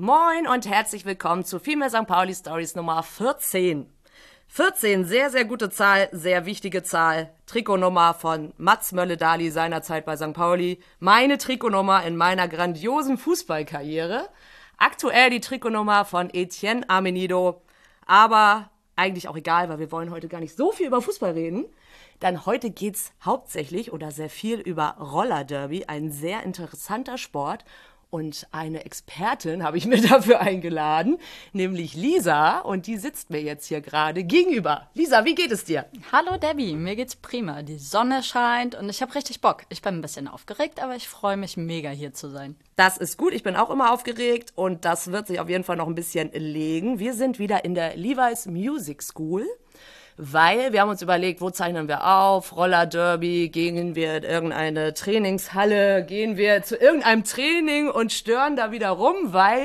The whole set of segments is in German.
Moin und herzlich willkommen zu Female St. Pauli Stories Nummer 14. 14, sehr, sehr gute Zahl, sehr wichtige Zahl. Trikotnummer von Mats Mölle-Dali seinerzeit bei St. Pauli. Meine Trikotnummer in meiner grandiosen Fußballkarriere. Aktuell die Trikotnummer von Etienne Amenido. Aber eigentlich auch egal, weil wir wollen heute gar nicht so viel über Fußball reden. Denn heute geht's hauptsächlich oder sehr viel über Roller Derby, ein sehr interessanter Sport. Und eine Expertin habe ich mir dafür eingeladen, nämlich Lisa. Und die sitzt mir jetzt hier gerade gegenüber. Lisa, wie geht es dir? Hallo Debbie, mir geht's prima. Die Sonne scheint und ich habe richtig Bock. Ich bin ein bisschen aufgeregt, aber ich freue mich mega hier zu sein. Das ist gut. Ich bin auch immer aufgeregt und das wird sich auf jeden Fall noch ein bisschen legen. Wir sind wieder in der Levi's Music School weil wir haben uns überlegt, wo zeichnen wir auf? Roller Derby, gehen wir in irgendeine Trainingshalle, gehen wir zu irgendeinem Training und stören da wieder rum, weil,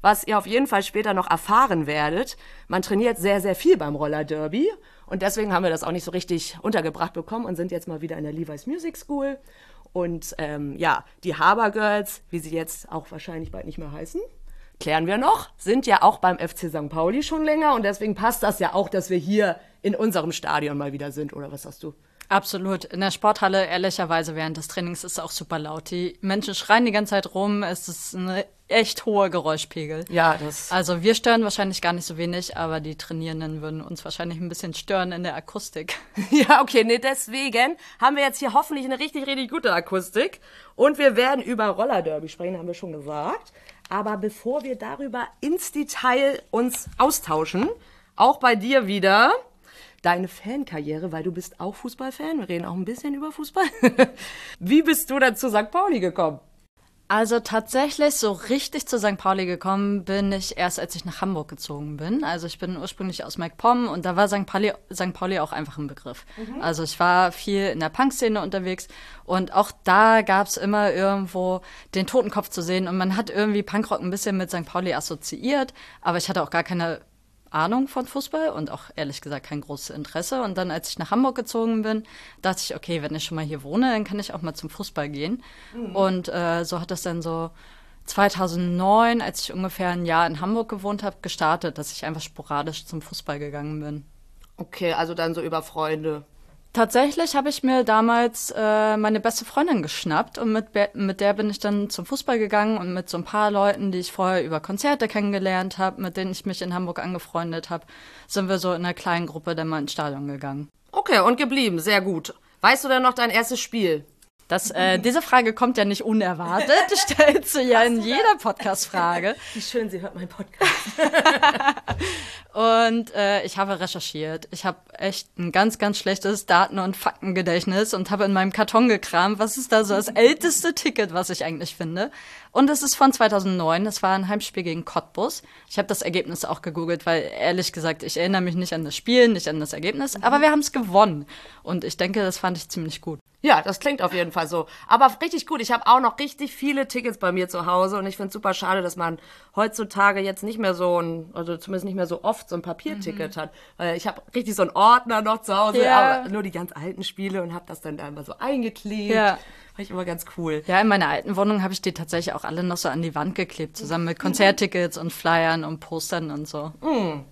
was ihr auf jeden Fall später noch erfahren werdet, man trainiert sehr, sehr viel beim Roller Derby. Und deswegen haben wir das auch nicht so richtig untergebracht bekommen und sind jetzt mal wieder in der Levi's Music School. Und ähm, ja, die Haber Girls, wie sie jetzt auch wahrscheinlich bald nicht mehr heißen, klären wir noch, sind ja auch beim FC St. Pauli schon länger und deswegen passt das ja auch, dass wir hier in unserem Stadion mal wieder sind, oder was sagst du? Absolut. In der Sporthalle, ehrlicherweise, während des Trainings ist es auch super laut. Die Menschen schreien die ganze Zeit rum. Es ist ein echt hoher Geräuschpegel. Ja, das. Also wir stören wahrscheinlich gar nicht so wenig, aber die Trainierenden würden uns wahrscheinlich ein bisschen stören in der Akustik. Ja, okay, nee, deswegen haben wir jetzt hier hoffentlich eine richtig, richtig gute Akustik. Und wir werden über Rollerderby sprechen, haben wir schon gesagt. Aber bevor wir darüber ins Detail uns austauschen, auch bei dir wieder, deine Fankarriere, weil du bist auch Fußballfan. Wir reden auch ein bisschen über Fußball. Wie bist du dann zu St. Pauli gekommen? Also tatsächlich so richtig zu St. Pauli gekommen bin ich erst, als ich nach Hamburg gezogen bin. Also ich bin ursprünglich aus MacPom und da war St. Pauli, St. Pauli auch einfach ein Begriff. Mhm. Also ich war viel in der Punk-Szene unterwegs und auch da gab es immer irgendwo den Totenkopf zu sehen und man hat irgendwie Punkrock ein bisschen mit St. Pauli assoziiert, aber ich hatte auch gar keine Ahnung von Fußball und auch ehrlich gesagt kein großes Interesse. Und dann, als ich nach Hamburg gezogen bin, dachte ich, okay, wenn ich schon mal hier wohne, dann kann ich auch mal zum Fußball gehen. Mhm. Und äh, so hat das dann so 2009, als ich ungefähr ein Jahr in Hamburg gewohnt habe, gestartet, dass ich einfach sporadisch zum Fußball gegangen bin. Okay, also dann so über Freunde. Tatsächlich habe ich mir damals äh, meine beste Freundin geschnappt und mit, mit der bin ich dann zum Fußball gegangen und mit so ein paar Leuten, die ich vorher über Konzerte kennengelernt habe, mit denen ich mich in Hamburg angefreundet habe, sind wir so in einer kleinen Gruppe dann mal ins Stadion gegangen. Okay, und geblieben, sehr gut. Weißt du denn noch dein erstes Spiel? Das, äh, diese Frage kommt ja nicht unerwartet. Stellst du ja in jeder Podcast-Frage. Wie schön, sie hört meinen Podcast. und äh, ich habe recherchiert. Ich habe echt ein ganz, ganz schlechtes Daten- und Faktengedächtnis und habe in meinem Karton gekramt, was ist da so das älteste Ticket, was ich eigentlich finde. Und es ist von 2009. Es war ein Heimspiel gegen Cottbus. Ich habe das Ergebnis auch gegoogelt, weil ehrlich gesagt, ich erinnere mich nicht an das Spiel, nicht an das Ergebnis. Aber wir haben es gewonnen. Und ich denke, das fand ich ziemlich gut. Ja, das klingt auf jeden Fall so. Aber richtig gut. Ich habe auch noch richtig viele Tickets bei mir zu Hause und ich finde es super schade, dass man heutzutage jetzt nicht mehr so ein, also zumindest nicht mehr so oft so ein Papierticket mhm. hat. Weil ich habe richtig so einen Ordner noch zu Hause, ja. aber nur die ganz alten Spiele und habe das dann da immer so eingeklebt. Ja. Fand ich immer ganz cool. Ja, in meiner alten Wohnung habe ich die tatsächlich auch alle noch so an die Wand geklebt, zusammen mit Konzerttickets und Flyern und Postern und so. Mhm.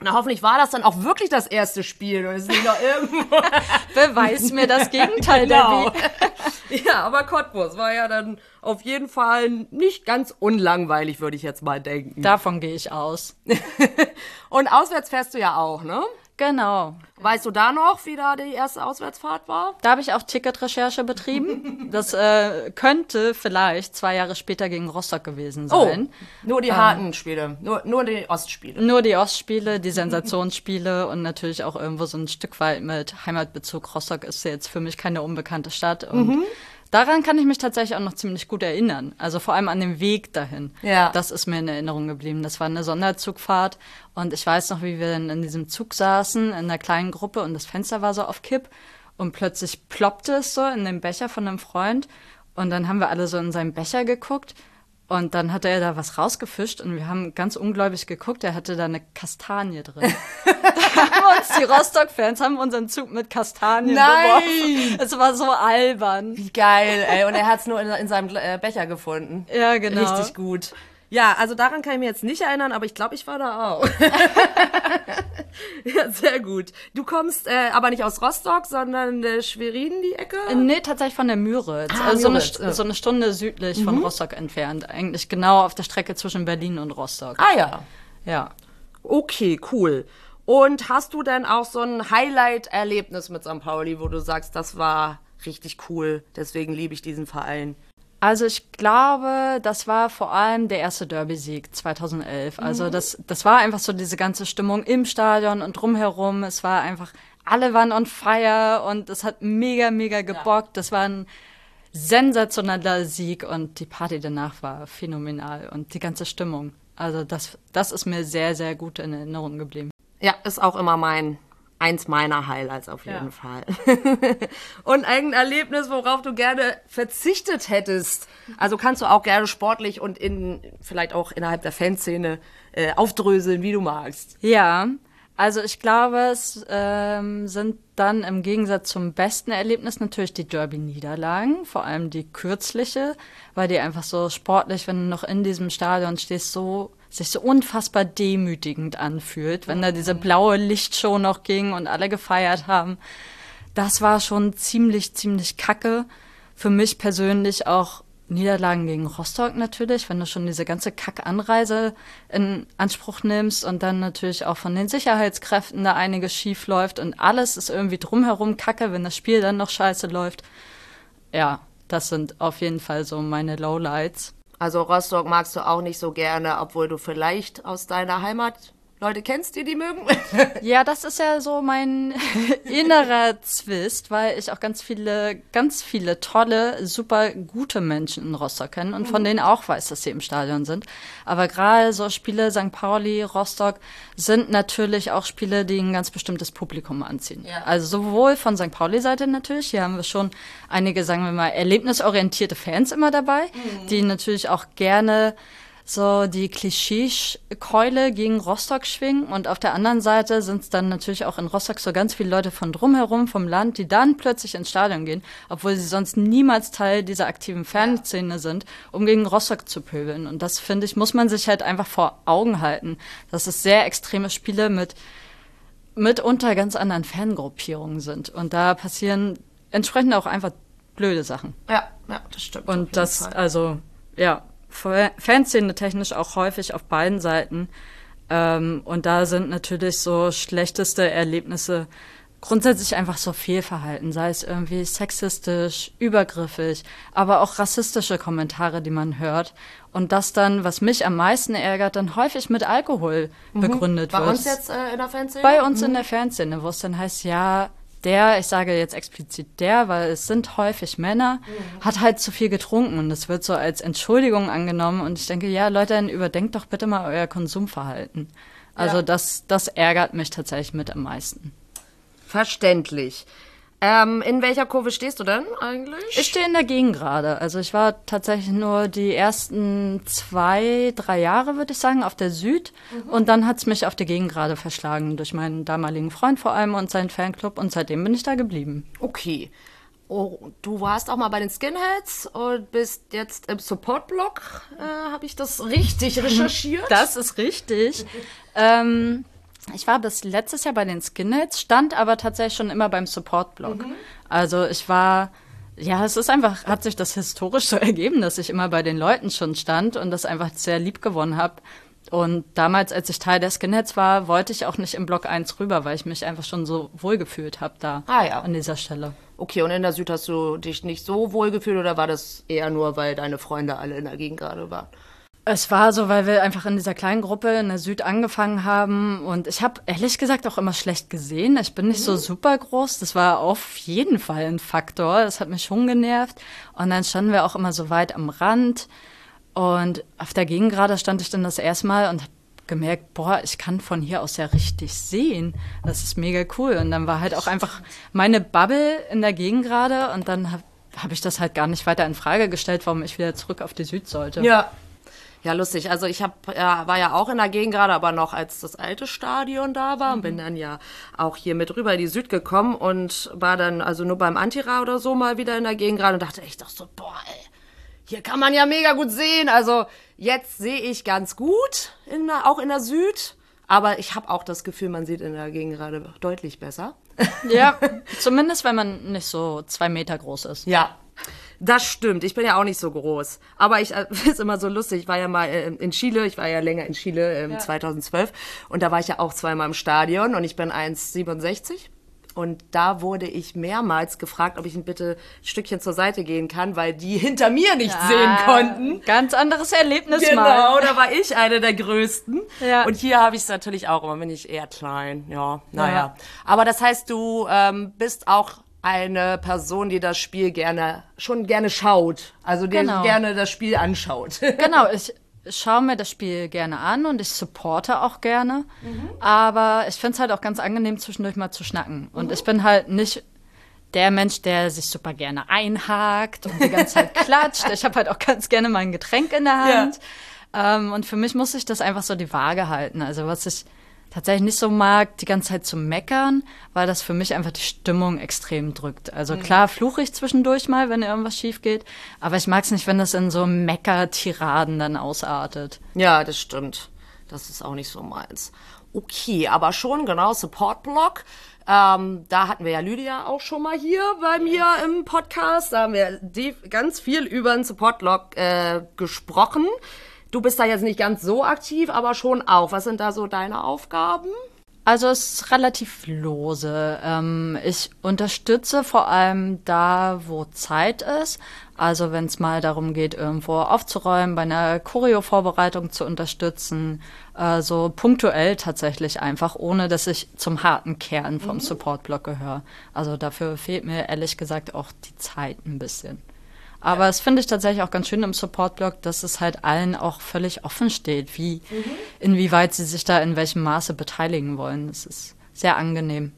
Na, hoffentlich war das dann auch wirklich das erste Spiel und ist nicht noch irgendwo. Beweis mir das Gegenteil, genau. ja, aber Cottbus war ja dann auf jeden Fall nicht ganz unlangweilig, würde ich jetzt mal denken. Davon gehe ich aus. und auswärts fährst du ja auch, ne? Genau. Weißt du da noch, wie da die erste Auswärtsfahrt war? Da habe ich auch Ticketrecherche betrieben. Das äh, könnte vielleicht zwei Jahre später gegen Rostock gewesen oh, sein. Oh, nur die ähm, harten Spiele, nur, nur die Ostspiele. Nur die Ostspiele, die Sensationsspiele und natürlich auch irgendwo so ein Stück weit mit Heimatbezug. Rostock ist jetzt für mich keine unbekannte Stadt und mhm. Daran kann ich mich tatsächlich auch noch ziemlich gut erinnern. Also vor allem an den Weg dahin. Ja. Das ist mir in Erinnerung geblieben. Das war eine Sonderzugfahrt und ich weiß noch, wie wir dann in diesem Zug saßen, in einer kleinen Gruppe und das Fenster war so auf Kipp und plötzlich ploppte es so in den Becher von einem Freund und dann haben wir alle so in seinen Becher geguckt und dann hatte er da was rausgefischt und wir haben ganz ungläubig geguckt, er hatte da eine Kastanie drin. da haben uns die Rostock-Fans haben unseren Zug mit Kastanien Nein! beworfen. Es war so albern. Wie geil, ey. Und er hat es nur in, in seinem äh, Becher gefunden. Ja, genau. Richtig gut. Ja, also daran kann ich mir jetzt nicht erinnern, aber ich glaube, ich war da auch. ja, sehr gut. Du kommst äh, aber nicht aus Rostock, sondern äh, Schwerin, die Ecke? Äh, nee, tatsächlich von der Müritz. Ah, also Müritz, so, eine, so eine Stunde südlich mhm. von Rostock entfernt. Eigentlich genau auf der Strecke zwischen Berlin und Rostock. Ah ja. Ja. Okay, cool. Und hast du denn auch so ein Highlight-Erlebnis mit St. Pauli, wo du sagst, das war richtig cool, deswegen liebe ich diesen Verein? Also ich glaube, das war vor allem der erste Derby-Sieg 2011. Also mhm. das, das war einfach so diese ganze Stimmung im Stadion und drumherum. Es war einfach, alle waren on fire und es hat mega, mega gebockt. Das war ein sensationeller Sieg und die Party danach war phänomenal und die ganze Stimmung. Also das, das ist mir sehr, sehr gut in Erinnerung geblieben. Ja, ist auch immer mein eins meiner Highlights auf jeden ja. Fall. und ein Erlebnis, worauf du gerne verzichtet hättest. Also kannst du auch gerne sportlich und in vielleicht auch innerhalb der Fanszene äh, aufdröseln, wie du magst. Ja, also ich glaube, es ähm, sind dann im Gegensatz zum besten Erlebnis natürlich die Derby-Niederlagen, vor allem die kürzliche, weil die einfach so sportlich, wenn du noch in diesem Stadion stehst, so sich so unfassbar demütigend anfühlt, wenn da diese blaue Lichtshow noch ging und alle gefeiert haben. Das war schon ziemlich, ziemlich kacke. Für mich persönlich auch Niederlagen gegen Rostock natürlich, wenn du schon diese ganze Kackanreise in Anspruch nimmst und dann natürlich auch von den Sicherheitskräften da einiges schief läuft und alles ist irgendwie drumherum kacke, wenn das Spiel dann noch scheiße läuft. Ja, das sind auf jeden Fall so meine Lowlights. Also Rostock magst du auch nicht so gerne, obwohl du vielleicht aus deiner Heimat Leute kennst, die die mögen? ja, das ist ja so mein innerer Zwist, weil ich auch ganz viele, ganz viele tolle, super gute Menschen in Rostock kenne und von mhm. denen auch weiß, dass sie im Stadion sind. Aber gerade so Spiele St. Pauli, Rostock sind natürlich auch Spiele, die ein ganz bestimmtes Publikum anziehen. Ja. Also sowohl von St. Pauli-Seite natürlich, hier haben wir schon einige, sagen wir mal, erlebnisorientierte Fans immer dabei, mhm. die natürlich auch gerne so die Klischeekeule gegen Rostock schwingen und auf der anderen Seite sind es dann natürlich auch in Rostock so ganz viele Leute von drumherum vom Land, die dann plötzlich ins Stadion gehen, obwohl sie sonst niemals Teil dieser aktiven Fanszene sind, um gegen Rostock zu pöbeln. Und das finde ich, muss man sich halt einfach vor Augen halten, dass es sehr extreme Spiele mit mitunter ganz anderen Fangruppierungen sind. Und da passieren entsprechend auch einfach blöde Sachen. Ja, ja, das stimmt. Und das, Fall. also, ja, Fanszene technisch auch häufig auf beiden Seiten. Ähm, und da sind natürlich so schlechteste Erlebnisse grundsätzlich einfach so Fehlverhalten, sei es irgendwie sexistisch, übergriffig, aber auch rassistische Kommentare, die man hört. Und das dann, was mich am meisten ärgert, dann häufig mit Alkohol mhm. begründet Bei wird. Bei uns jetzt äh, in der Fanszene? Bei uns mhm. in der Fanszene, wo es dann heißt, ja, der, ich sage jetzt explizit der, weil es sind häufig Männer, mhm. hat halt zu viel getrunken und es wird so als Entschuldigung angenommen und ich denke, ja, Leute, dann überdenkt doch bitte mal euer Konsumverhalten. Also ja. das, das ärgert mich tatsächlich mit am meisten. Verständlich. Ähm, in welcher Kurve stehst du denn eigentlich? Ich stehe in der Gegengrade. Also ich war tatsächlich nur die ersten zwei, drei Jahre, würde ich sagen, auf der Süd. Mhm. Und dann hat es mich auf die Gegengrade verschlagen, durch meinen damaligen Freund vor allem und seinen Fanclub. Und seitdem bin ich da geblieben. Okay. Oh, du warst auch mal bei den Skinheads und bist jetzt im Support-Blog. Äh, Habe ich das richtig recherchiert? Das ist richtig. ähm, ich war bis letztes Jahr bei den Skinheads, stand aber tatsächlich schon immer beim Support-Blog. Mhm. Also ich war, ja, es ist einfach, hat sich das historisch so ergeben, dass ich immer bei den Leuten schon stand und das einfach sehr lieb gewonnen habe. Und damals, als ich Teil der Skinheads war, wollte ich auch nicht im Block 1 rüber, weil ich mich einfach schon so wohl gefühlt habe da ah, ja. an dieser Stelle. Okay, und in der Süd hast du dich nicht so wohl gefühlt oder war das eher nur, weil deine Freunde alle in der Gegend gerade waren? Es war so, weil wir einfach in dieser kleinen Gruppe in der Süd angefangen haben und ich habe ehrlich gesagt auch immer schlecht gesehen. Ich bin nicht mhm. so super groß. Das war auf jeden Fall ein Faktor. Das hat mich schon genervt. Und dann standen wir auch immer so weit am Rand und auf der Gegengrade stand ich dann das erste Mal und habe gemerkt, boah, ich kann von hier aus ja richtig sehen. Das ist mega cool. Und dann war halt auch einfach meine Bubble in der Gegengrade und dann habe hab ich das halt gar nicht weiter in Frage gestellt, warum ich wieder zurück auf die Süd sollte. Ja, ja, lustig. Also ich hab, ja, war ja auch in der Gegend gerade, aber noch als das alte Stadion da war mhm. und bin dann ja auch hier mit rüber in die Süd gekommen und war dann also nur beim Antira oder so mal wieder in der Gegend gerade und dachte echt doch so, boah, ey, hier kann man ja mega gut sehen. Also jetzt sehe ich ganz gut, in der, auch in der Süd. Aber ich habe auch das Gefühl, man sieht in der Gegend gerade deutlich besser. Ja, zumindest wenn man nicht so zwei Meter groß ist. Ja, das stimmt. Ich bin ja auch nicht so groß. Aber ich äh, ist immer so lustig. Ich war ja mal äh, in Chile. Ich war ja länger in Chile äh, ja. 2012. Und da war ich ja auch zweimal im Stadion und ich bin 1,67. Und da wurde ich mehrmals gefragt, ob ich ein bitte ein Stückchen zur Seite gehen kann, weil die hinter mir nicht ja, sehen konnten. Ganz anderes Erlebnis genau, mal. Genau, da war ich eine der Größten. Ja. Und hier habe ich es natürlich auch immer, bin ich eher klein. Ja, naja. Ja. Aber das heißt, du ähm, bist auch eine Person, die das Spiel gerne, schon gerne schaut. Also die genau. gerne das Spiel anschaut. genau, ich schaue mir das Spiel gerne an und ich supporte auch gerne. Mhm. Aber ich finde es halt auch ganz angenehm, zwischendurch mal zu schnacken. Und mhm. ich bin halt nicht der Mensch, der sich super gerne einhakt und die ganze Zeit klatscht. Ich habe halt auch ganz gerne mein Getränk in der Hand. Ja. Ähm, und für mich muss ich das einfach so die Waage halten. Also was ich tatsächlich nicht so mag, die ganze Zeit zu meckern, weil das für mich einfach die Stimmung extrem drückt. Also mhm. klar fluche ich zwischendurch mal, wenn irgendwas schief geht, aber ich mag es nicht, wenn das in so Mecker-Tiraden dann ausartet. Ja, das stimmt. Das ist auch nicht so meins. Okay, aber schon genau Support-Blog. Ähm, da hatten wir ja Lydia auch schon mal hier bei mir im Podcast. Da haben wir ganz viel über den Support-Blog äh, gesprochen. Du bist da jetzt nicht ganz so aktiv, aber schon auch. Was sind da so deine Aufgaben? Also es ist relativ lose. Ähm, ich unterstütze vor allem da, wo Zeit ist. Also wenn es mal darum geht, irgendwo aufzuräumen, bei einer Choreo-Vorbereitung zu unterstützen, äh, so punktuell tatsächlich einfach, ohne dass ich zum harten Kern vom mhm. Support-Block gehöre. Also dafür fehlt mir ehrlich gesagt auch die Zeit ein bisschen. Aber ja. es finde ich tatsächlich auch ganz schön im Support-Blog, dass es halt allen auch völlig offen steht, wie, mhm. inwieweit sie sich da in welchem Maße beteiligen wollen. Das ist sehr angenehm.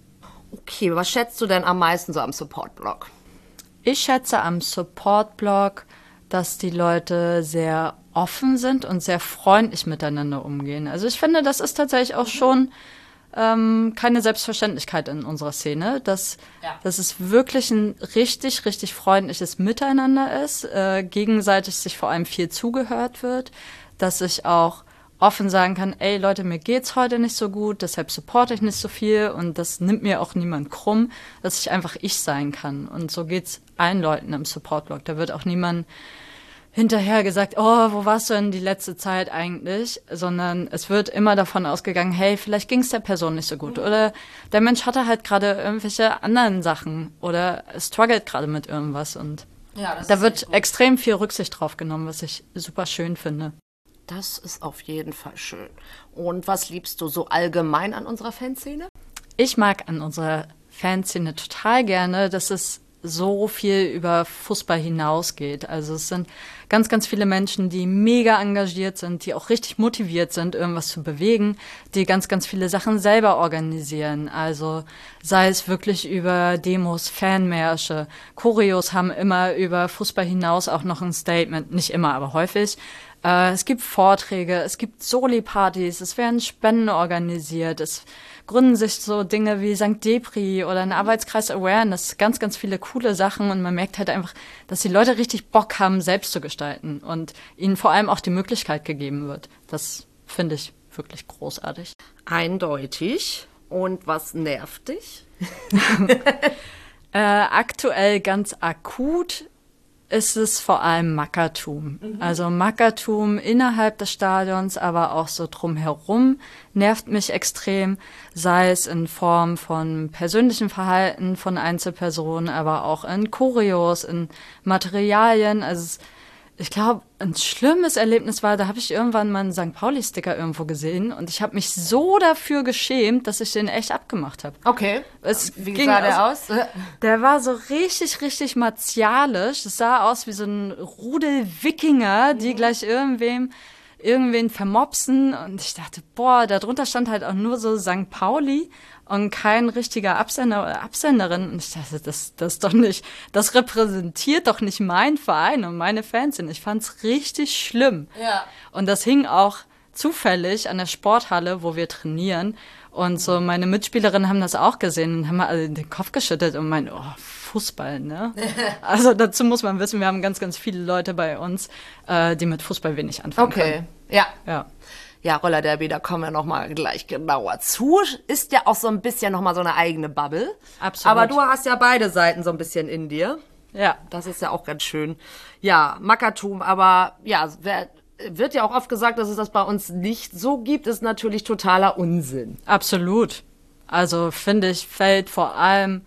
Okay, was schätzt du denn am meisten so am Support-Blog? Ich schätze am Support-Blog, dass die Leute sehr offen sind und sehr freundlich miteinander umgehen. Also ich finde, das ist tatsächlich auch mhm. schon ähm, keine Selbstverständlichkeit in unserer Szene, dass, ja. dass es wirklich ein richtig, richtig freundliches Miteinander ist, äh, gegenseitig sich vor allem viel zugehört wird, dass ich auch offen sagen kann, ey Leute, mir geht's heute nicht so gut, deshalb supporte ich nicht so viel und das nimmt mir auch niemand krumm, dass ich einfach ich sein kann. Und so geht's allen Leuten im Support-Blog. Da wird auch niemand hinterher gesagt, oh, wo warst du denn die letzte Zeit eigentlich? Sondern es wird immer davon ausgegangen, hey, vielleicht ging es der Person nicht so gut. Mhm. Oder der Mensch hatte halt gerade irgendwelche anderen Sachen oder struggelt gerade mit irgendwas. Und ja, da wird extrem viel Rücksicht drauf genommen, was ich super schön finde. Das ist auf jeden Fall schön. Und was liebst du so allgemein an unserer Fanszene? Ich mag an unserer Fanszene total gerne, dass es so viel über Fußball hinausgeht. Also es sind ganz, ganz viele Menschen, die mega engagiert sind, die auch richtig motiviert sind, irgendwas zu bewegen, die ganz, ganz viele Sachen selber organisieren. Also sei es wirklich über Demos, Fanmärsche. Choreos haben immer über Fußball hinaus auch noch ein Statement. Nicht immer, aber häufig. Äh, es gibt Vorträge, es gibt Soli-Partys, es werden Spenden organisiert, es gründen sich so Dinge wie St. Depri oder ein Arbeitskreis Awareness, ganz, ganz viele coole Sachen und man merkt halt einfach, dass die Leute richtig Bock haben, selbst zu gestalten und ihnen vor allem auch die Möglichkeit gegeben wird. Das finde ich wirklich großartig. Eindeutig. Und was nervt dich? äh, aktuell ganz akut ist es vor allem Mackertum. Mhm. Also Mackertum innerhalb des Stadions, aber auch so drumherum nervt mich extrem, sei es in Form von persönlichem Verhalten von Einzelpersonen, aber auch in Choreos, in Materialien. Also es, ich glaube, ein schlimmes Erlebnis war, da habe ich irgendwann mal einen St. Pauli-Sticker irgendwo gesehen und ich habe mich so dafür geschämt, dass ich den echt abgemacht habe. Okay. Es wie sah der aus? Der war so richtig, richtig martialisch. Es sah aus wie so ein Rudel Wikinger, die mhm. gleich irgendwem irgendwen vermopsen und ich dachte, boah, darunter stand halt auch nur so St. Pauli und kein richtiger Absender oder Absenderin. Und ich dachte, das, das doch nicht, das repräsentiert doch nicht mein Verein und meine Fans. Und ich fand's richtig schlimm. Ja. Und das hing auch zufällig an der Sporthalle, wo wir trainieren. Und so meine Mitspielerinnen haben das auch gesehen und haben alle den Kopf geschüttet und meinen, oh, Fußball, ne? also dazu muss man wissen, wir haben ganz, ganz viele Leute bei uns, äh, die mit Fußball wenig anfangen okay. können. Okay, ja. Ja. Ja, Roller Derby, da kommen wir nochmal gleich genauer zu. Ist ja auch so ein bisschen nochmal so eine eigene Bubble. Absolut. Aber du hast ja beide Seiten so ein bisschen in dir. Ja. Das ist ja auch ganz schön. Ja, Mackertum, aber ja, wer, wird ja auch oft gesagt, dass es das bei uns nicht so gibt, ist natürlich totaler Unsinn. Absolut. Also finde ich, fällt vor allem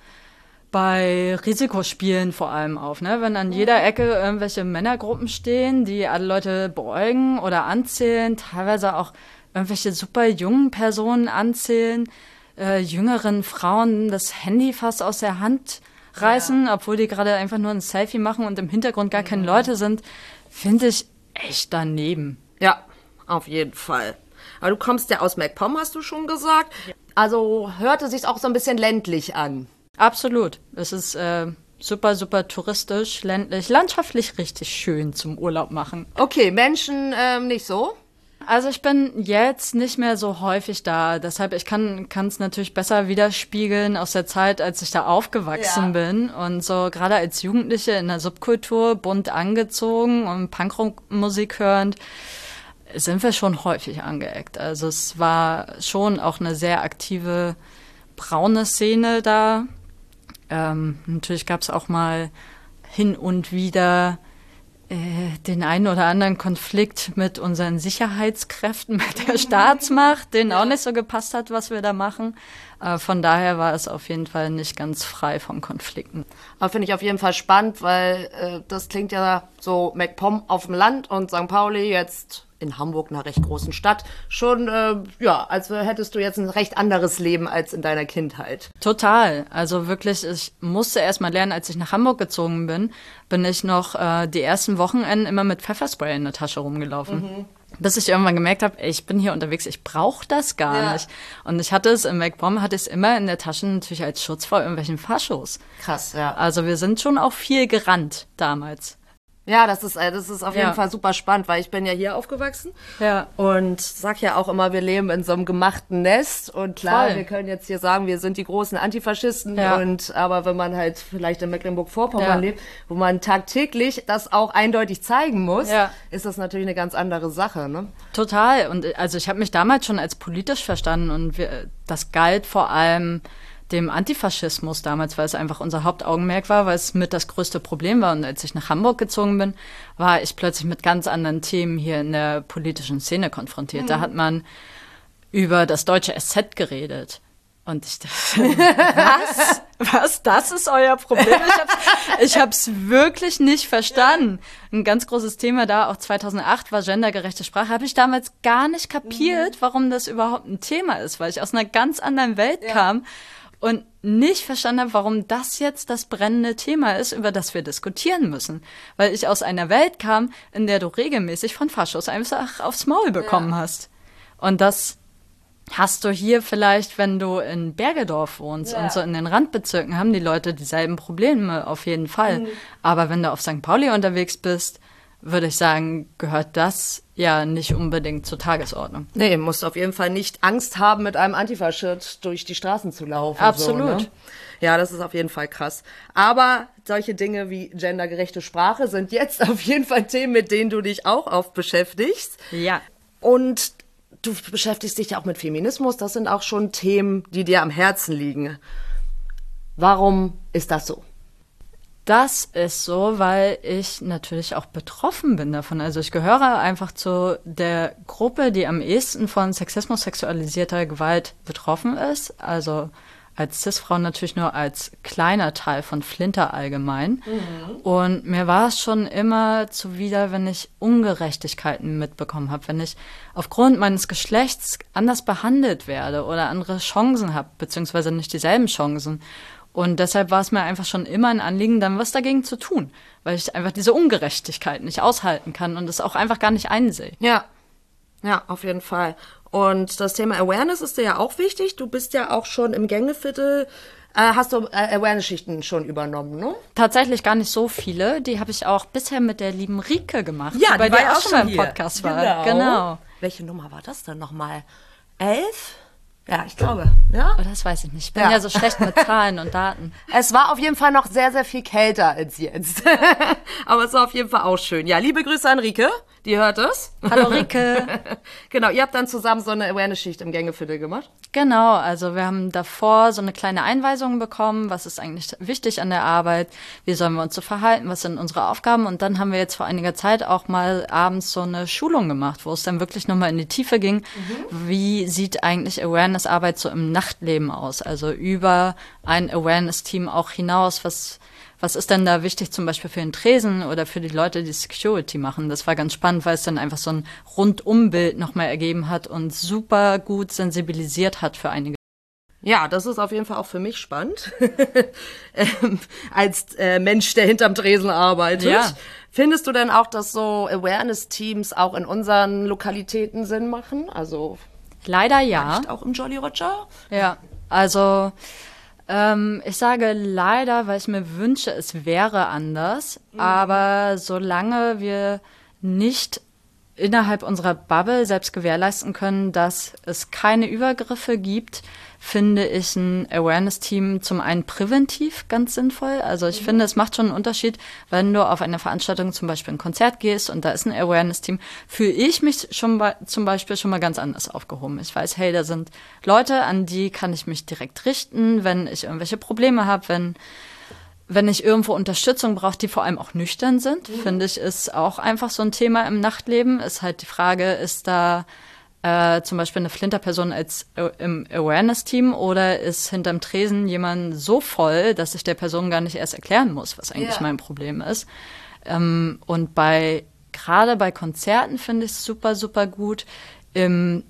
bei Risikospielen vor allem auf, ne? Wenn an jeder mhm. Ecke irgendwelche Männergruppen stehen, die alle Leute beugen oder anzählen, teilweise auch irgendwelche super jungen Personen anzählen, äh, jüngeren Frauen das Handy fast aus der Hand reißen, ja. obwohl die gerade einfach nur ein Selfie machen und im Hintergrund gar mhm. keine Leute sind, finde ich echt daneben. Ja, auf jeden Fall. Aber du kommst ja aus MacPom, hast du schon gesagt. Ja. Also hörte sich auch so ein bisschen ländlich an. Absolut. Es ist äh, super, super touristisch, ländlich, landschaftlich richtig schön zum Urlaub machen. Okay, Menschen ähm, nicht so? Also ich bin jetzt nicht mehr so häufig da, deshalb ich kann es natürlich besser widerspiegeln aus der Zeit, als ich da aufgewachsen ja. bin und so gerade als Jugendliche in der Subkultur bunt angezogen und Punkrock-Musik hörend sind wir schon häufig angeeckt. Also es war schon auch eine sehr aktive braune Szene da ähm, natürlich gab es auch mal hin und wieder äh, den einen oder anderen Konflikt mit unseren Sicherheitskräften, mit der Staatsmacht, den auch nicht so gepasst hat, was wir da machen. Äh, von daher war es auf jeden Fall nicht ganz frei von Konflikten. Aber finde ich auf jeden Fall spannend, weil äh, das klingt ja so MacPom auf dem Land und St. Pauli jetzt in Hamburg, einer recht großen Stadt, schon, äh, ja, als hättest du jetzt ein recht anderes Leben als in deiner Kindheit. Total. Also wirklich, ich musste erst mal lernen, als ich nach Hamburg gezogen bin, bin ich noch äh, die ersten Wochenenden immer mit Pfefferspray in der Tasche rumgelaufen. Mhm. Bis ich irgendwann gemerkt habe, ich bin hier unterwegs, ich brauche das gar ja. nicht. Und ich hatte es im MacBomb, hatte es immer in der Tasche natürlich als Schutz vor irgendwelchen Faschos. Krass, ja. Also wir sind schon auch viel gerannt damals. Ja, das ist, äh, das ist auf jeden ja. Fall super spannend, weil ich bin ja hier aufgewachsen. Ja. Und sag ja auch immer, wir leben in so einem gemachten Nest. Und klar, Voll. wir können jetzt hier sagen, wir sind die großen Antifaschisten. Ja. Und, aber wenn man halt vielleicht in Mecklenburg-Vorpommern ja. lebt, wo man tagtäglich das auch eindeutig zeigen muss, ja. ist das natürlich eine ganz andere Sache, ne? Total. Und also ich habe mich damals schon als politisch verstanden und wir, das galt vor allem, dem Antifaschismus damals, weil es einfach unser Hauptaugenmerk war, weil es mit das größte Problem war. Und als ich nach Hamburg gezogen bin, war ich plötzlich mit ganz anderen Themen hier in der politischen Szene konfrontiert. Mhm. Da hat man über das deutsche SZ geredet. Und ich dachte, was? Was? Das ist euer Problem? Ich hab's, ich hab's wirklich nicht verstanden. Ein ganz großes Thema da, auch 2008 war gendergerechte Sprache. Habe ich damals gar nicht kapiert, mhm. warum das überhaupt ein Thema ist, weil ich aus einer ganz anderen Welt ja. kam und nicht verstanden habe, warum das jetzt das brennende Thema ist, über das wir diskutieren müssen. Weil ich aus einer Welt kam, in der du regelmäßig von Faschos einfach aufs Maul bekommen ja. hast. Und das hast du hier vielleicht, wenn du in Bergedorf wohnst ja. und so in den Randbezirken, haben die Leute dieselben Probleme auf jeden Fall. Mhm. Aber wenn du auf St. Pauli unterwegs bist, würde ich sagen, gehört das ja nicht unbedingt zur Tagesordnung. Nee, musst auf jeden Fall nicht Angst haben, mit einem Antifa-Shirt durch die Straßen zu laufen. Absolut. So, ne? Ja, das ist auf jeden Fall krass. Aber solche Dinge wie gendergerechte Sprache sind jetzt auf jeden Fall Themen, mit denen du dich auch oft beschäftigst. Ja. Und du beschäftigst dich ja auch mit Feminismus. Das sind auch schon Themen, die dir am Herzen liegen. Warum ist das so? Das ist so, weil ich natürlich auch betroffen bin davon. Also ich gehöre einfach zu der Gruppe, die am ehesten von Sexismus, sexualisierter Gewalt betroffen ist. Also als Cis-Frau natürlich nur als kleiner Teil von Flinter allgemein. Mhm. Und mir war es schon immer zuwider, wenn ich Ungerechtigkeiten mitbekommen habe, wenn ich aufgrund meines Geschlechts anders behandelt werde oder andere Chancen habe, beziehungsweise nicht dieselben Chancen. Und deshalb war es mir einfach schon immer ein Anliegen, dann was dagegen zu tun, weil ich einfach diese Ungerechtigkeit nicht aushalten kann und es auch einfach gar nicht einsehe. Ja, ja, auf jeden Fall. Und das Thema Awareness ist dir ja auch wichtig. Du bist ja auch schon im Gängeviertel äh, hast du äh, Awareness-Schichten schon übernommen, ne? Tatsächlich gar nicht so viele. Die habe ich auch bisher mit der lieben Rike gemacht, ja, die bei die dir auch schon mal im Podcast war. Genau. genau. Welche Nummer war das denn nochmal? Elf? Ja, ich glaube. Ja? Oh, das weiß ich nicht. Ich bin ja. ja. so schlecht mit Zahlen und Daten. Es war auf jeden Fall noch sehr, sehr viel kälter als jetzt. Aber es war auf jeden Fall auch schön. Ja, liebe Grüße an Rike. Die hört es. Hallo Rike. genau, ihr habt dann zusammen so eine Awareness-Schicht im Gängeviertel gemacht? Genau, also wir haben davor so eine kleine Einweisung bekommen, was ist eigentlich wichtig an der Arbeit, wie sollen wir uns so verhalten, was sind unsere Aufgaben und dann haben wir jetzt vor einiger Zeit auch mal abends so eine Schulung gemacht, wo es dann wirklich nochmal in die Tiefe ging, mhm. wie sieht eigentlich Awareness-Arbeit so im Nachtleben aus, also über ein Awareness-Team auch hinaus, was was ist denn da wichtig zum Beispiel für den Tresen oder für die Leute, die Security machen? Das war ganz spannend, weil es dann einfach so ein Rundumbild nochmal ergeben hat und super gut sensibilisiert hat für einige. Ja, das ist auf jeden Fall auch für mich spannend. ähm, als äh, Mensch, der hinterm Tresen arbeitet. Ja. Findest du denn auch, dass so Awareness-Teams auch in unseren Lokalitäten Sinn machen? Also leider ja. Auch im Jolly Roger? Ja, also ähm, ich sage leider, weil ich mir wünsche, es wäre anders. Mhm. Aber solange wir nicht innerhalb unserer Bubble selbst gewährleisten können, dass es keine Übergriffe gibt, finde ich ein Awareness-Team zum einen präventiv ganz sinnvoll. Also ich mhm. finde, es macht schon einen Unterschied, wenn du auf eine Veranstaltung, zum Beispiel ein Konzert gehst und da ist ein Awareness-Team, fühle ich mich schon bei, zum Beispiel schon mal ganz anders aufgehoben. Ich weiß, hey, da sind Leute, an die kann ich mich direkt richten, wenn ich irgendwelche Probleme habe, wenn wenn ich irgendwo Unterstützung brauche, die vor allem auch nüchtern sind, mhm. finde ich, ist auch einfach so ein Thema im Nachtleben. Ist halt die Frage, ist da äh, zum Beispiel eine Flinterperson als äh, im Awareness-Team oder ist hinterm Tresen jemand so voll, dass ich der Person gar nicht erst erklären muss, was eigentlich yeah. mein Problem ist. Ähm, und bei gerade bei Konzerten finde ich es super, super gut. Im,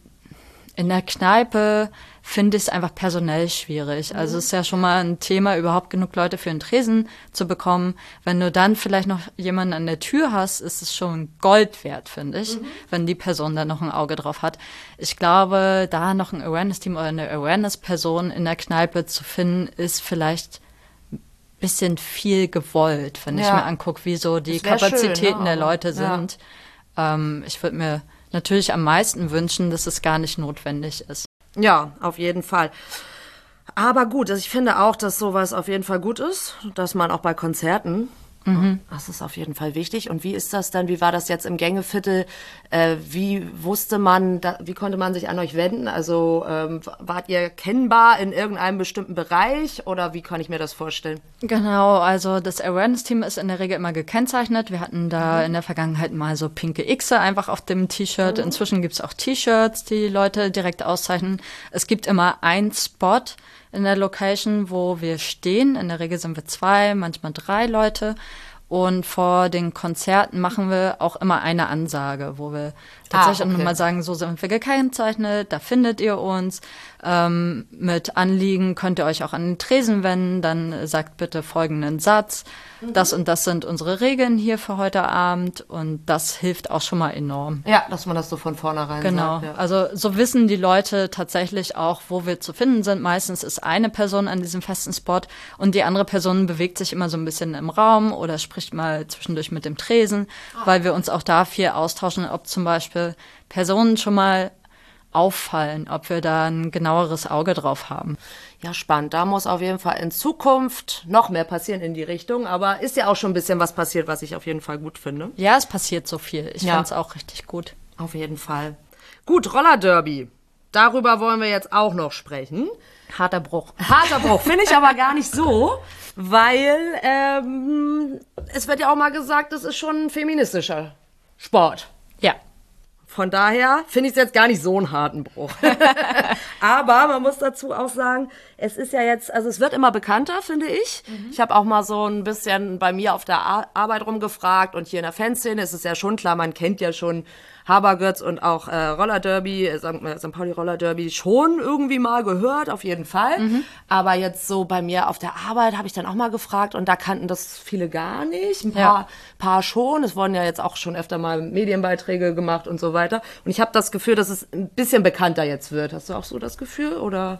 in der Kneipe finde ich es einfach personell schwierig. Mhm. Also es ist ja schon mal ein Thema, überhaupt genug Leute für einen Tresen zu bekommen. Wenn du dann vielleicht noch jemanden an der Tür hast, ist es schon Gold wert, finde ich, mhm. wenn die Person da noch ein Auge drauf hat. Ich glaube, da noch ein Awareness-Team oder eine Awareness-Person in der Kneipe zu finden, ist vielleicht ein bisschen viel gewollt, wenn ja. ich mir angucke, wie so die Kapazitäten schön, ne? der Leute sind. Ja. Ähm, ich würde mir natürlich am meisten wünschen, dass es gar nicht notwendig ist. Ja, auf jeden Fall. Aber gut, also ich finde auch, dass sowas auf jeden Fall gut ist, dass man auch bei Konzerten Mhm. Das ist auf jeden Fall wichtig. Und wie ist das dann? Wie war das jetzt im Gängeviertel? Äh, wie wusste man, da, wie konnte man sich an euch wenden? Also ähm, wart ihr kennbar in irgendeinem bestimmten Bereich oder wie kann ich mir das vorstellen? Genau, also das Awareness-Team ist in der Regel immer gekennzeichnet. Wir hatten da mhm. in der Vergangenheit mal so pinke Xe einfach auf dem T-Shirt. Mhm. Inzwischen gibt es auch T-Shirts, die Leute direkt auszeichnen. Es gibt immer ein Spot in der Location, wo wir stehen. In der Regel sind wir zwei, manchmal drei Leute. Und vor den Konzerten machen wir auch immer eine Ansage, wo wir tatsächlich Ah, okay. auch nochmal sagen, so sind wir gekennzeichnet, da findet ihr uns. Ähm, mit Anliegen könnt ihr euch auch an den Tresen wenden, dann sagt bitte folgenden Satz. Mhm. Das und das sind unsere Regeln hier für heute Abend und das hilft auch schon mal enorm. Ja, dass man das so von vornherein Genau. sagt. Ja. Also so wissen die Leute tatsächlich auch, wo wir zu finden sind. Meistens ist eine Person an diesem festen Spot und die andere Person bewegt sich immer so ein bisschen im Raum oder spricht mal zwischendurch mit dem Tresen, weil wir uns auch da viel austauschen, ob zum Beispiel Personen schon mal auffallen, ob wir da ein genaueres Auge drauf haben. Ja, spannend. Da muss auf jeden Fall in Zukunft noch mehr passieren in die Richtung. Aber ist ja auch schon ein bisschen was passiert, was ich auf jeden Fall gut finde. Ja, es passiert so viel. Ich Ja. fand's auch richtig gut. Auf jeden Fall. Gut, Roller Derby. Darüber wollen wir jetzt auch noch sprechen. Harter Bruch. Harter Bruch, finde ich aber gar nicht so, weil ähm, es wird ja auch mal gesagt, das ist schon ein feministischer Sport. Ja. Von daher finde ich es jetzt gar nicht so einen harten Bruch. Aber man muss dazu auch sagen, es ist ja jetzt, also es wird immer bekannter, finde ich. Ich habe auch mal so ein bisschen bei mir auf der Ar Arbeit rumgefragt und hier in der Fanszene ist es ja schon klar, man kennt ja schon Habergötz und auch äh, Roller Derby, äh, St. äh. Pauli Roller Derby schon irgendwie mal gehört, auf jeden Fall. Aber jetzt so bei mir auf der Arbeit habe ich dann auch mal gefragt und da kannten das viele gar nicht. Ein paar, Ja. paar schon. Es wurden ja jetzt auch schon öfter mal Medienbeiträge gemacht und so weiter. Und ich habe das Gefühl, dass es ein bisschen bekannter jetzt wird. Hast du auch so das Gefühl? Oder?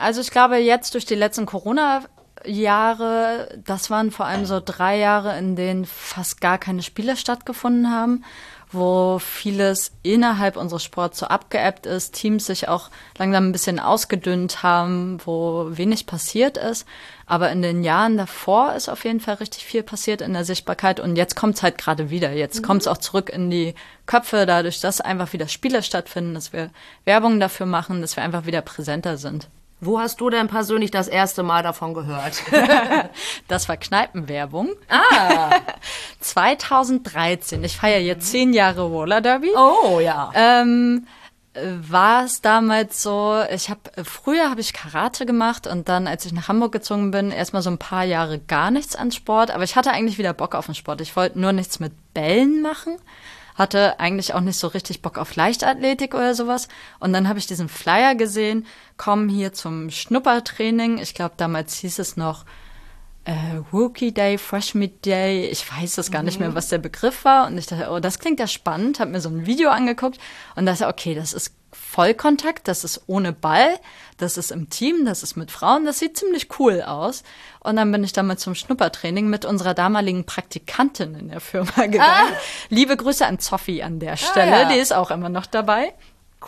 Also ich glaube, jetzt durch die letzten Corona-Jahre, das waren vor allem so drei Jahre, in denen fast gar keine Spiele stattgefunden haben, wo vieles innerhalb unseres Sports so abgeebbt ist, Teams sich auch langsam ein bisschen ausgedünnt haben, wo wenig passiert ist. Aber in den Jahren davor ist auf jeden Fall richtig viel passiert in der Sichtbarkeit und jetzt kommt es halt gerade wieder. Jetzt kommt es auch zurück in die Köpfe, dadurch, dass einfach wieder Spiele stattfinden, dass wir Werbung dafür machen, dass wir einfach wieder präsenter sind. Wo hast du denn persönlich das erste Mal davon gehört? Das war Kneipenwerbung. Ah. 2013. Ich feiere jetzt zehn Jahre Roller Derby. oh ja. Ähm, äh, war es damals so, ich habe früher habe ich Karate gemacht und dann, als ich nach Hamburg gezogen bin, erstmal so ein paar Jahre gar nichts an Sport, aber ich hatte eigentlich wieder Bock auf den Sport. Ich wollte nur nichts mit Bällen machen, hatte eigentlich auch nicht so richtig Bock auf Leichtathletik oder sowas. Und dann habe ich diesen Flyer gesehen, komm hier zum Schnuppertraining. Ich glaube, damals hieß es noch äh, Rookie Day, Freshman Day, ich weiß es gar nicht mehr, was der Begriff war. Und ich dachte, oh, das klingt ja spannend, habe mir so ein Video angeguckt und dachte, okay, das ist Vollkontakt, das ist ohne Ball, das ist im Team, das ist mit Frauen, das sieht ziemlich cool aus. Und dann bin ich damals zum Schnuppertraining mit unserer damaligen Praktikantin in der Firma gegangen. Liebe Grüße an Zoffi an der Stelle, ja. die ist auch immer noch dabei.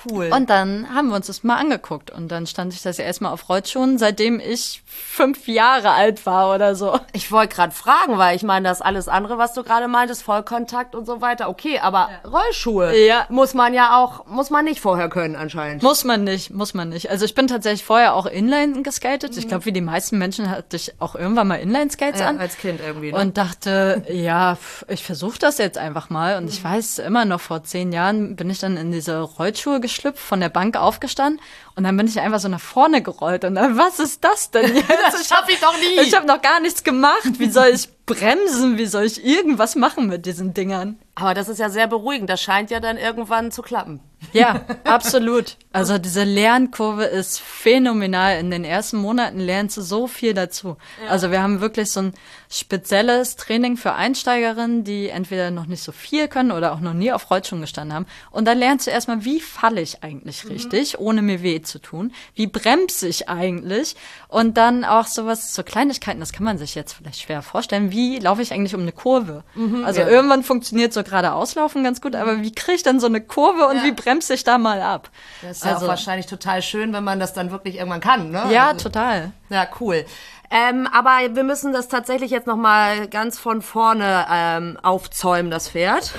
Cool. Und dann haben wir uns das mal angeguckt und dann stand ich das erstmal auf Rollschuhen, seitdem ich fünf Jahre alt war oder so. ich wollte gerade fragen, weil ich meine, das alles andere, was du gerade meintest, Vollkontakt und so weiter, okay, aber Rollschuhe Ja. muss man ja auch, muss man nicht vorher können anscheinend. Muss man nicht, muss man nicht. Also ich bin tatsächlich vorher auch Inline geskatet. Ich glaube, wie die meisten Menschen hatte ich auch irgendwann mal Inline-Skates Ja, an. als Kind irgendwie. Ne? Und dachte, ja, ich versuche das jetzt einfach mal. Und ich weiß immer noch, vor zehn Jahren bin ich dann in diese Rollschuhe geschlüpft, von der Bank aufgestanden und dann bin ich einfach so nach vorne gerollt. Und dann, was ist das denn jetzt? Das schaff ich doch nie. Ich habe noch gar nichts gemacht. Wie soll ich bremsen? Wie soll ich irgendwas machen mit diesen Dingern? aber das ist ja sehr beruhigend. Das scheint ja dann irgendwann zu klappen. Ja, absolut. Also diese Lernkurve ist phänomenal. In den ersten Monaten lernst du so viel dazu. Also wir haben wirklich so ein spezielles Training für Einsteigerinnen, die entweder noch nicht so viel können oder auch noch nie auf Rollschuhen gestanden haben. Und da lernst du erstmal, wie falle ich eigentlich richtig, ohne mir weh zu tun? Wie bremse ich eigentlich? Und dann auch sowas, so Kleinigkeiten, das kann man sich jetzt vielleicht schwer vorstellen. Wie laufe ich eigentlich um eine Kurve? Also ja. irgendwann funktioniert so geradeaus laufen ganz gut, aber wie kriege ich dann so eine Kurve und Ja. wie bremse ich da mal ab? Das ist ja auch Also- wahrscheinlich total schön, wenn man das dann wirklich irgendwann kann, ne? Ja, Also- total. Ja, cool. Ähm, aber wir müssen das tatsächlich jetzt noch mal ganz von vorne ähm, aufzäumen, das Pferd.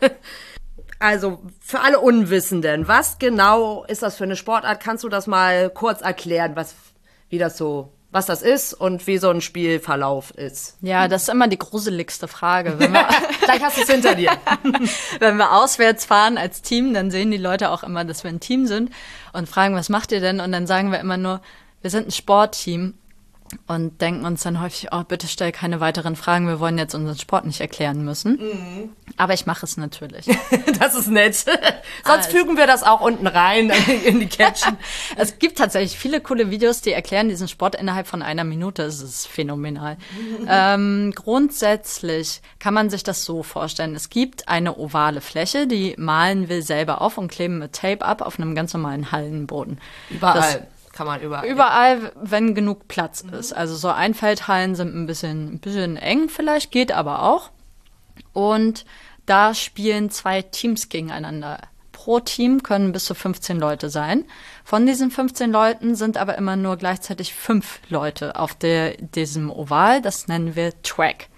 also für alle Unwissenden, was genau ist das für eine Sportart? Kannst du das mal kurz erklären, was, wie das so, was das ist und wie so ein Spielverlauf ist? Ja, das ist immer die gruseligste Frage. Wenn wir, Gleich hast du es hinter dir. wenn wir auswärts fahren als Team, dann sehen die Leute auch immer, dass wir ein Team sind und fragen, was macht ihr denn? Und dann sagen wir immer nur, wir sind ein Sportteam. Und denken uns dann häufig, oh, bitte stell keine weiteren Fragen, wir wollen jetzt unseren Sport nicht erklären müssen. Mhm. Aber ich mache es natürlich. das ist nett. Sonst also. fügen wir das auch unten rein in die Caption. es gibt tatsächlich viele coole Videos, die erklären diesen Sport innerhalb von einer Minute. Es ist phänomenal. ähm, grundsätzlich kann man sich das so vorstellen. Es gibt eine ovale Fläche, die malen wir selber auf und kleben mit Tape ab auf einem ganz normalen Hallenboden. Überall. Das, kann man überall. Überall, wenn genug Platz mhm. ist. Also so Einfeldhallen sind ein bisschen, ein bisschen eng vielleicht, geht aber auch. Und da spielen zwei Teams gegeneinander. Pro Team können bis zu 15 Leute sein. Von diesen 15 Leuten sind aber immer nur gleichzeitig fünf Leute auf der, diesem Oval. Das nennen wir Track.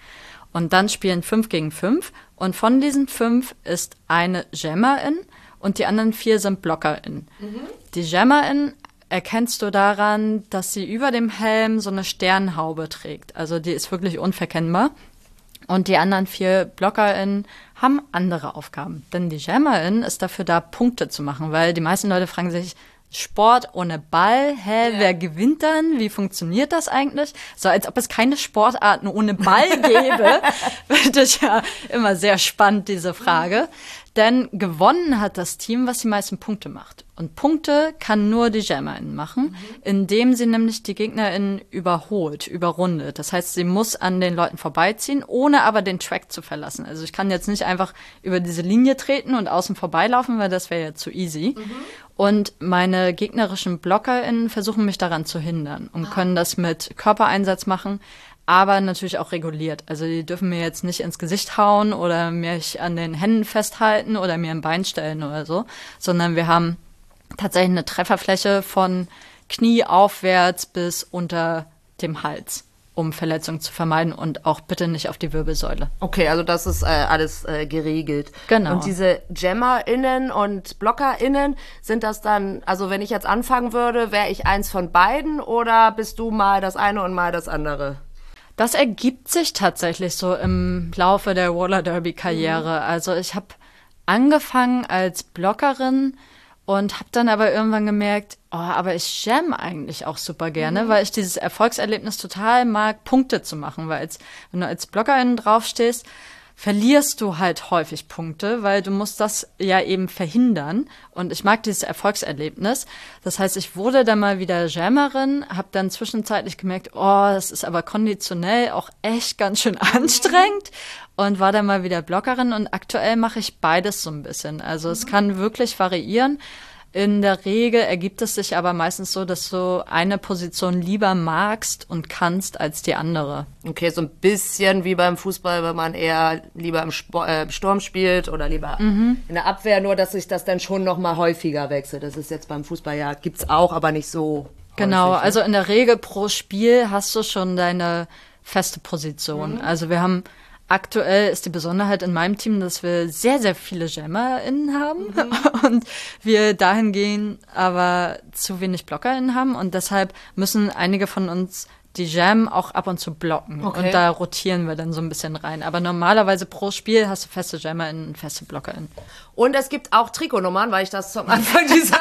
Und dann spielen fünf gegen fünf. Und von diesen fünf ist eine Jammerin und die anderen vier sind Blockerin. Mhm. Die Jammerin erkennst du daran, dass sie über dem Helm so eine Sternhaube trägt. Also die ist wirklich unverkennbar. Und die anderen vier BlockerInnen haben andere Aufgaben. Denn die JammerIn ist dafür da, Punkte zu machen, weil die meisten Leute fragen sich, Sport ohne Ball, hä, ja. wer gewinnt dann? Wie funktioniert das eigentlich? So als ob es keine Sportarten ohne Ball gäbe. Wird das ja immer sehr spannend, diese Frage. Denn gewonnen hat das Team, was die meisten Punkte macht. Und Punkte kann nur die Jammerin machen, mhm. indem sie nämlich die Gegnerin überholt, überrundet. Das heißt, sie muss an den Leuten vorbeiziehen, ohne aber den Track zu verlassen. Also ich kann jetzt nicht einfach über diese Linie treten und außen vorbeilaufen, weil das wäre ja zu easy. Mhm. Und meine gegnerischen BlockerInnen versuchen mich daran zu hindern und ah. können das mit Körpereinsatz machen aber natürlich auch reguliert. Also die dürfen mir jetzt nicht ins Gesicht hauen oder mich an den Händen festhalten oder mir ein Bein stellen oder so, sondern wir haben tatsächlich eine Trefferfläche von Knie aufwärts bis unter dem Hals um Verletzungen zu vermeiden und auch bitte nicht auf die Wirbelsäule. Okay, also das ist äh, alles äh, geregelt. Genau. Und diese JammerInnen und BlockerInnen, sind das dann, also wenn ich jetzt anfangen würde, wäre ich eins von beiden oder bist du mal das eine und mal das andere? Das ergibt sich tatsächlich so im Laufe der Roller Derby Karriere. Mhm. Also ich habe angefangen als Blockerin und habe dann aber irgendwann gemerkt, oh, aber ich jam eigentlich auch super gerne, mhm. weil ich dieses Erfolgserlebnis total mag, Punkte zu machen, weil als, wenn du als Blockerin draufstehst, verlierst du halt häufig Punkte, weil du musst das ja eben verhindern. Und ich mag dieses Erfolgserlebnis. Das heißt, ich wurde dann mal wieder Jammerin, habe dann zwischenzeitlich gemerkt, oh, das ist aber konditionell auch echt ganz schön anstrengend und war dann mal wieder Blockerin. Und aktuell mache ich beides so ein bisschen. Also es kann wirklich variieren. In der Regel ergibt es sich aber meistens so, dass du eine Position lieber magst und kannst als die andere. Okay, so ein bisschen wie beim Fußball, wenn man eher lieber im Spor äh, Sturm spielt oder lieber mhm. in der Abwehr, nur dass sich das dann schon noch mal häufiger wechselt. Das ist jetzt beim Fußball ja gibt's auch, aber nicht so. Genau, häufig, ne? also in der Regel pro Spiel hast du schon deine feste Position. Mhm. Also wir haben Aktuell ist die Besonderheit in meinem Team, dass wir sehr, sehr viele JammerInnen haben mhm. und wir dahingehend aber zu wenig BlockerInnen haben und deshalb müssen einige von uns die Jam auch ab und zu blocken. Okay. Und da rotieren wir dann so ein bisschen rein. Aber normalerweise pro Spiel hast du feste JammerInnen und feste BlockerInnen. Und es gibt auch Trikotnummern, weil ich das zum Anfang dieser,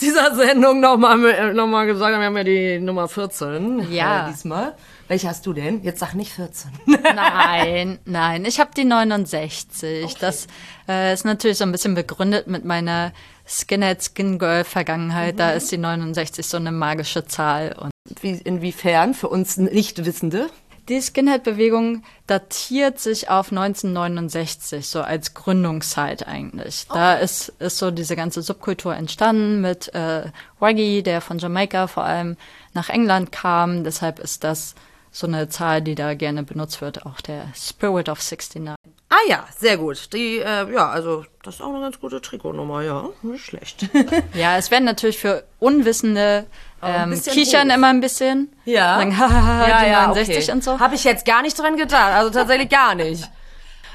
dieser Sendung nochmal noch mal gesagt habe. Wir haben ja die Nummer 14 ja. Äh, diesmal. Welche hast du denn? Jetzt sag nicht 14. nein, nein, ich habe die 69. Okay. Das äh, ist natürlich so ein bisschen begründet mit meiner Skinhead Skin Girl Vergangenheit. Mhm. Da ist die 69 so eine magische Zahl. Und Wie, inwiefern für uns Nichtwissende? Die Skinhead-Bewegung datiert sich auf 1969, so als Gründungszeit eigentlich. Okay. Da ist, ist so diese ganze Subkultur entstanden mit äh, Waggy, der von Jamaika vor allem nach England kam. Deshalb ist das so eine Zahl, die da gerne benutzt wird, auch der Spirit of 69. Ah ja, sehr gut. Die, äh, ja, also das ist auch eine ganz gute Trikotnummer, ja, nicht schlecht. ja, es werden natürlich für Unwissende ähm, kichern hoch. immer ein bisschen. Ja. Sagen, ja, ja, 69 okay. und so. Habe ich jetzt gar nicht dran getan, also tatsächlich gar nicht.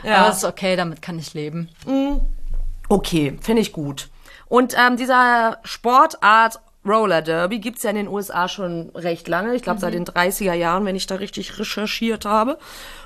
Ja. Aber ist okay, damit kann ich leben. Mhm. Okay, finde ich gut. Und ähm, dieser Sportart Roller Derby gibt's ja in den USA schon recht lange. Ich glaube mhm. seit den 30er Jahren, wenn ich da richtig recherchiert habe.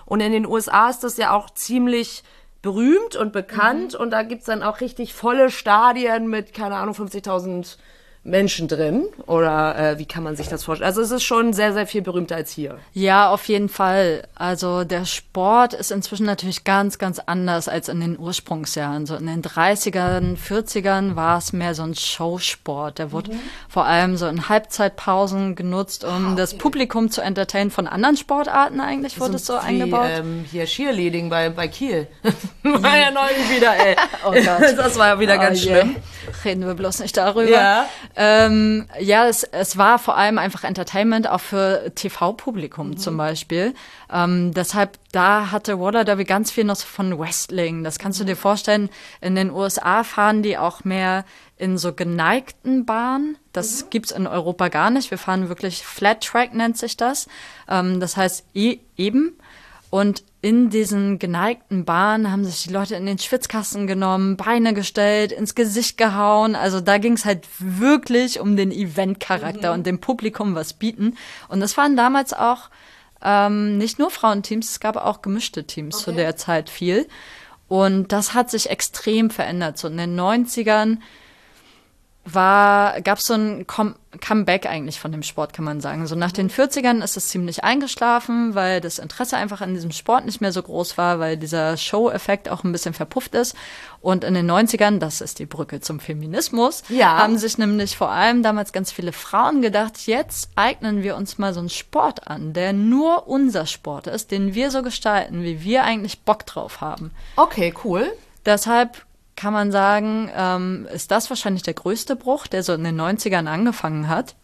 Und in den USA ist das ja auch ziemlich berühmt und bekannt. Mhm. Und da gibt's dann auch richtig volle Stadien mit, keine Ahnung, 50.000 Menschen drin? Oder äh, wie kann man sich das vorstellen? Also es ist schon sehr, sehr viel berühmter als hier. Ja, auf jeden Fall. Also der Sport ist inzwischen natürlich ganz, ganz anders als in den Ursprungsjahren. So in den 30ern, 40ern war es mehr so ein Showsport. Der wurde mhm. vor allem so in Halbzeitpausen genutzt, um ah, okay. das Publikum zu entertainen. Von anderen Sportarten eigentlich wurde es so wie, eingebaut. Ähm, hier Cheerleading bei, bei Kiel. war ja neulich wieder, ey. oh Gott. Das war ja wieder oh ganz je. schlimm. Reden wir bloß nicht darüber. Ja. Ähm, ja, es, es war vor allem einfach Entertainment, auch für TV-Publikum mhm. zum Beispiel. Ähm, deshalb, da hatte Waller Derby ganz viel noch von Wrestling. Das kannst du dir vorstellen. In den USA fahren die auch mehr in so geneigten Bahnen. Das mhm. gibt's in Europa gar nicht. Wir fahren wirklich Flat Track nennt sich das. Ähm, das heißt e eben. Und in diesen geneigten Bahnen haben sich die Leute in den Schwitzkasten genommen, Beine gestellt, ins Gesicht gehauen. Also da ging es halt wirklich um den Eventcharakter mhm. und dem Publikum was bieten. Und das waren damals auch ähm, nicht nur Frauenteams, es gab auch gemischte Teams okay. zu der Zeit viel. Und das hat sich extrem verändert. So in den 90ern war, gab es so ein Com Comeback eigentlich von dem Sport, kann man sagen. So nach den 40ern ist es ziemlich eingeschlafen, weil das Interesse einfach an diesem Sport nicht mehr so groß war, weil dieser Show-Effekt auch ein bisschen verpufft ist. Und in den 90ern, das ist die Brücke zum Feminismus, ja. haben sich nämlich vor allem damals ganz viele Frauen gedacht, jetzt eignen wir uns mal so einen Sport an, der nur unser Sport ist, den wir so gestalten, wie wir eigentlich Bock drauf haben. Okay, cool. Deshalb kann man sagen, ähm, ist das wahrscheinlich der größte Bruch, der so in den 90ern angefangen hat.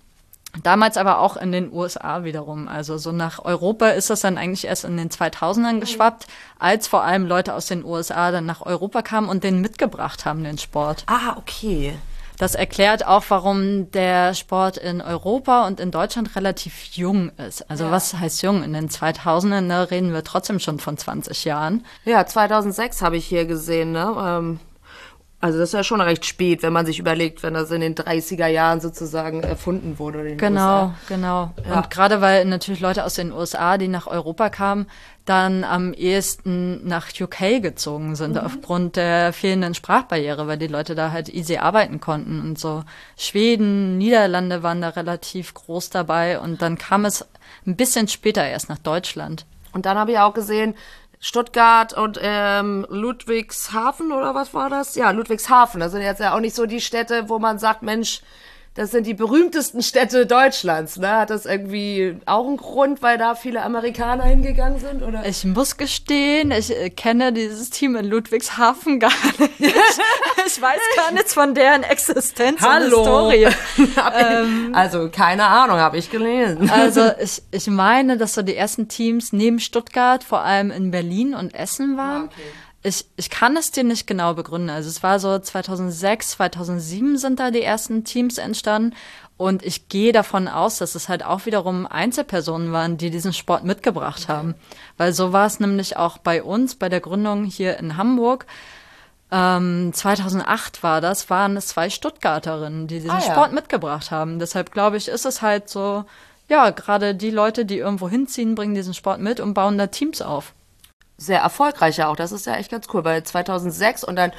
Damals aber auch in den USA wiederum. Also so nach Europa ist das dann eigentlich erst in den 2000ern geschwappt, als vor allem Leute aus den USA dann nach Europa kamen und den mitgebracht haben, den Sport. Ah, okay. Das erklärt auch, warum der Sport in Europa und in Deutschland relativ jung ist. Also ja. was heißt jung? In den 2000ern ne, reden wir trotzdem schon von 20 Jahren. Ja, 2006 habe ich hier gesehen. Ne? Ähm also das ist ja schon recht spät, wenn man sich überlegt, wenn das in den 30er Jahren sozusagen erfunden wurde. genau, USA. genau. Ja. Und gerade weil natürlich Leute aus den USA, die nach Europa kamen, dann am ehesten nach UK gezogen sind, mhm. aufgrund der fehlenden Sprachbarriere, weil die Leute da halt easy arbeiten konnten und so. Schweden, Niederlande waren da relativ groß dabei und dann kam es ein bisschen später erst nach Deutschland. Und dann habe ich auch gesehen, Stuttgart und ähm, Ludwigshafen oder was war das? Ja, Ludwigshafen. Das sind jetzt ja auch nicht so die Städte, wo man sagt, Mensch, das sind die berühmtesten Städte Deutschlands. Ne? Hat das irgendwie auch einen Grund, weil da viele Amerikaner hingegangen sind? Oder? Ich muss gestehen, ich äh, kenne dieses Team in Ludwigshafen gar nicht. ich weiß gar nichts von deren Existenz Hallo. und Historie. ähm, also keine Ahnung, habe ich gelesen. also ich, ich meine, dass so die ersten Teams neben Stuttgart vor allem in Berlin und Essen waren. Ah, okay. Ich, ich kann es dir nicht genau begründen. Also es war so 2006, 2007 sind da die ersten Teams entstanden und ich gehe davon aus, dass es halt auch wiederum Einzelpersonen waren, die diesen Sport mitgebracht haben. Weil so war es nämlich auch bei uns, bei der Gründung hier in Hamburg. Ähm, 2008 war das, waren es zwei Stuttgarterinnen, die diesen ah, ja. Sport mitgebracht haben. Deshalb glaube ich, ist es halt so, ja, gerade die Leute, die irgendwo hinziehen, bringen diesen Sport mit und bauen da Teams auf sehr erfolgreich auch. Das ist ja echt ganz cool, weil 2006 und dann,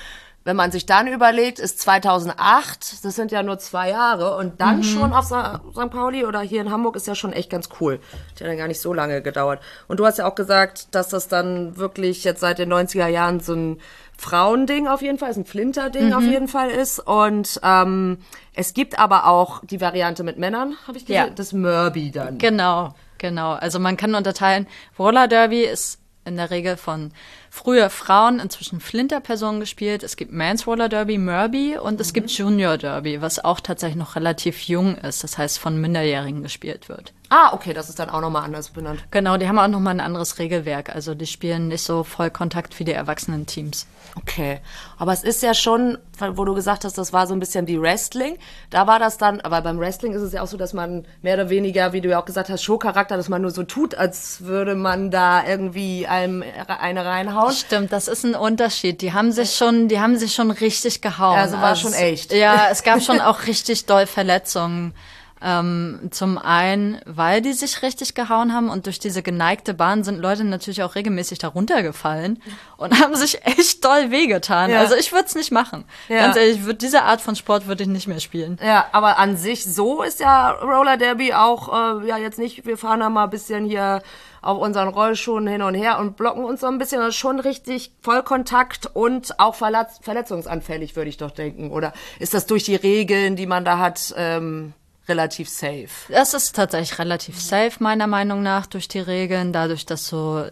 wenn man sich dann überlegt, ist 2008, das sind ja nur zwei Jahre und dann mhm. schon auf St. Pauli oder hier in Hamburg ist ja schon echt ganz cool. Hat ja dann gar nicht so lange gedauert. Und du hast ja auch gesagt, dass das dann wirklich jetzt seit den 90er Jahren so ein Frauending auf jeden Fall, ist ein Flinterding mhm. auf jeden Fall ist. Und ähm, es gibt aber auch die Variante mit Männern, habe ich gesehen, ja. das Murby dann. Genau, genau. Also man kann unterteilen, Roller Derby ist in der Regel von früher Frauen, inzwischen Flinter-Personen gespielt. Es gibt Mans Roller Derby, Murby und mhm. es gibt Junior Derby, was auch tatsächlich noch relativ jung ist, das heißt von Minderjährigen gespielt wird. Ah, okay, das ist dann auch nochmal anders benannt. Genau, die haben auch nochmal ein anderes Regelwerk. Also die spielen nicht so Vollkontakt wie die erwachsenen Teams. Okay, aber es ist ja schon, wo du gesagt hast, das war so ein bisschen wie Wrestling. Da war das dann, aber beim Wrestling ist es ja auch so, dass man mehr oder weniger, wie du ja auch gesagt hast, Showcharakter, dass man nur so tut, als würde man da irgendwie einem eine reinhauen. Stimmt, das ist ein Unterschied. Die haben sich schon, die haben sich schon richtig gehauen. Also war also, schon echt. Ja, es gab schon auch richtig doll Verletzungen. Ähm, zum einen, weil die sich richtig gehauen haben und durch diese geneigte Bahn sind Leute natürlich auch regelmäßig darunter gefallen und haben sich echt doll wehgetan. Ja. Also ich würde es nicht machen. Ja. Ganz ehrlich, ich würd, diese Art von Sport würde ich nicht mehr spielen. Ja, aber an sich so ist ja Roller Derby auch äh, ja jetzt nicht, wir fahren da mal ein bisschen hier auf unseren Rollschuhen hin und her und blocken uns so ein bisschen. Das ist schon richtig Vollkontakt und auch verletz verletzungsanfällig, würde ich doch denken. Oder ist das durch die Regeln, die man da hat, ähm, relativ safe? Das ist tatsächlich relativ safe, meiner Meinung nach, durch die Regeln, dadurch, dass du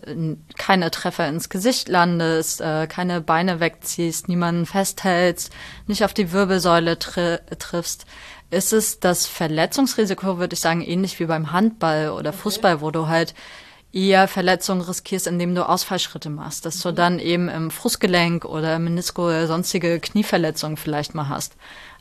keine Treffer ins Gesicht landest, äh, keine Beine wegziehst, niemanden festhältst, nicht auf die Wirbelsäule tri triffst, ist es das Verletzungsrisiko, würde ich sagen, ähnlich wie beim Handball oder Fußball, wo du halt eher Verletzungen riskierst, indem du Ausfallschritte machst, dass du dann eben im Fußgelenk oder Menisko oder sonstige Knieverletzungen vielleicht mal hast.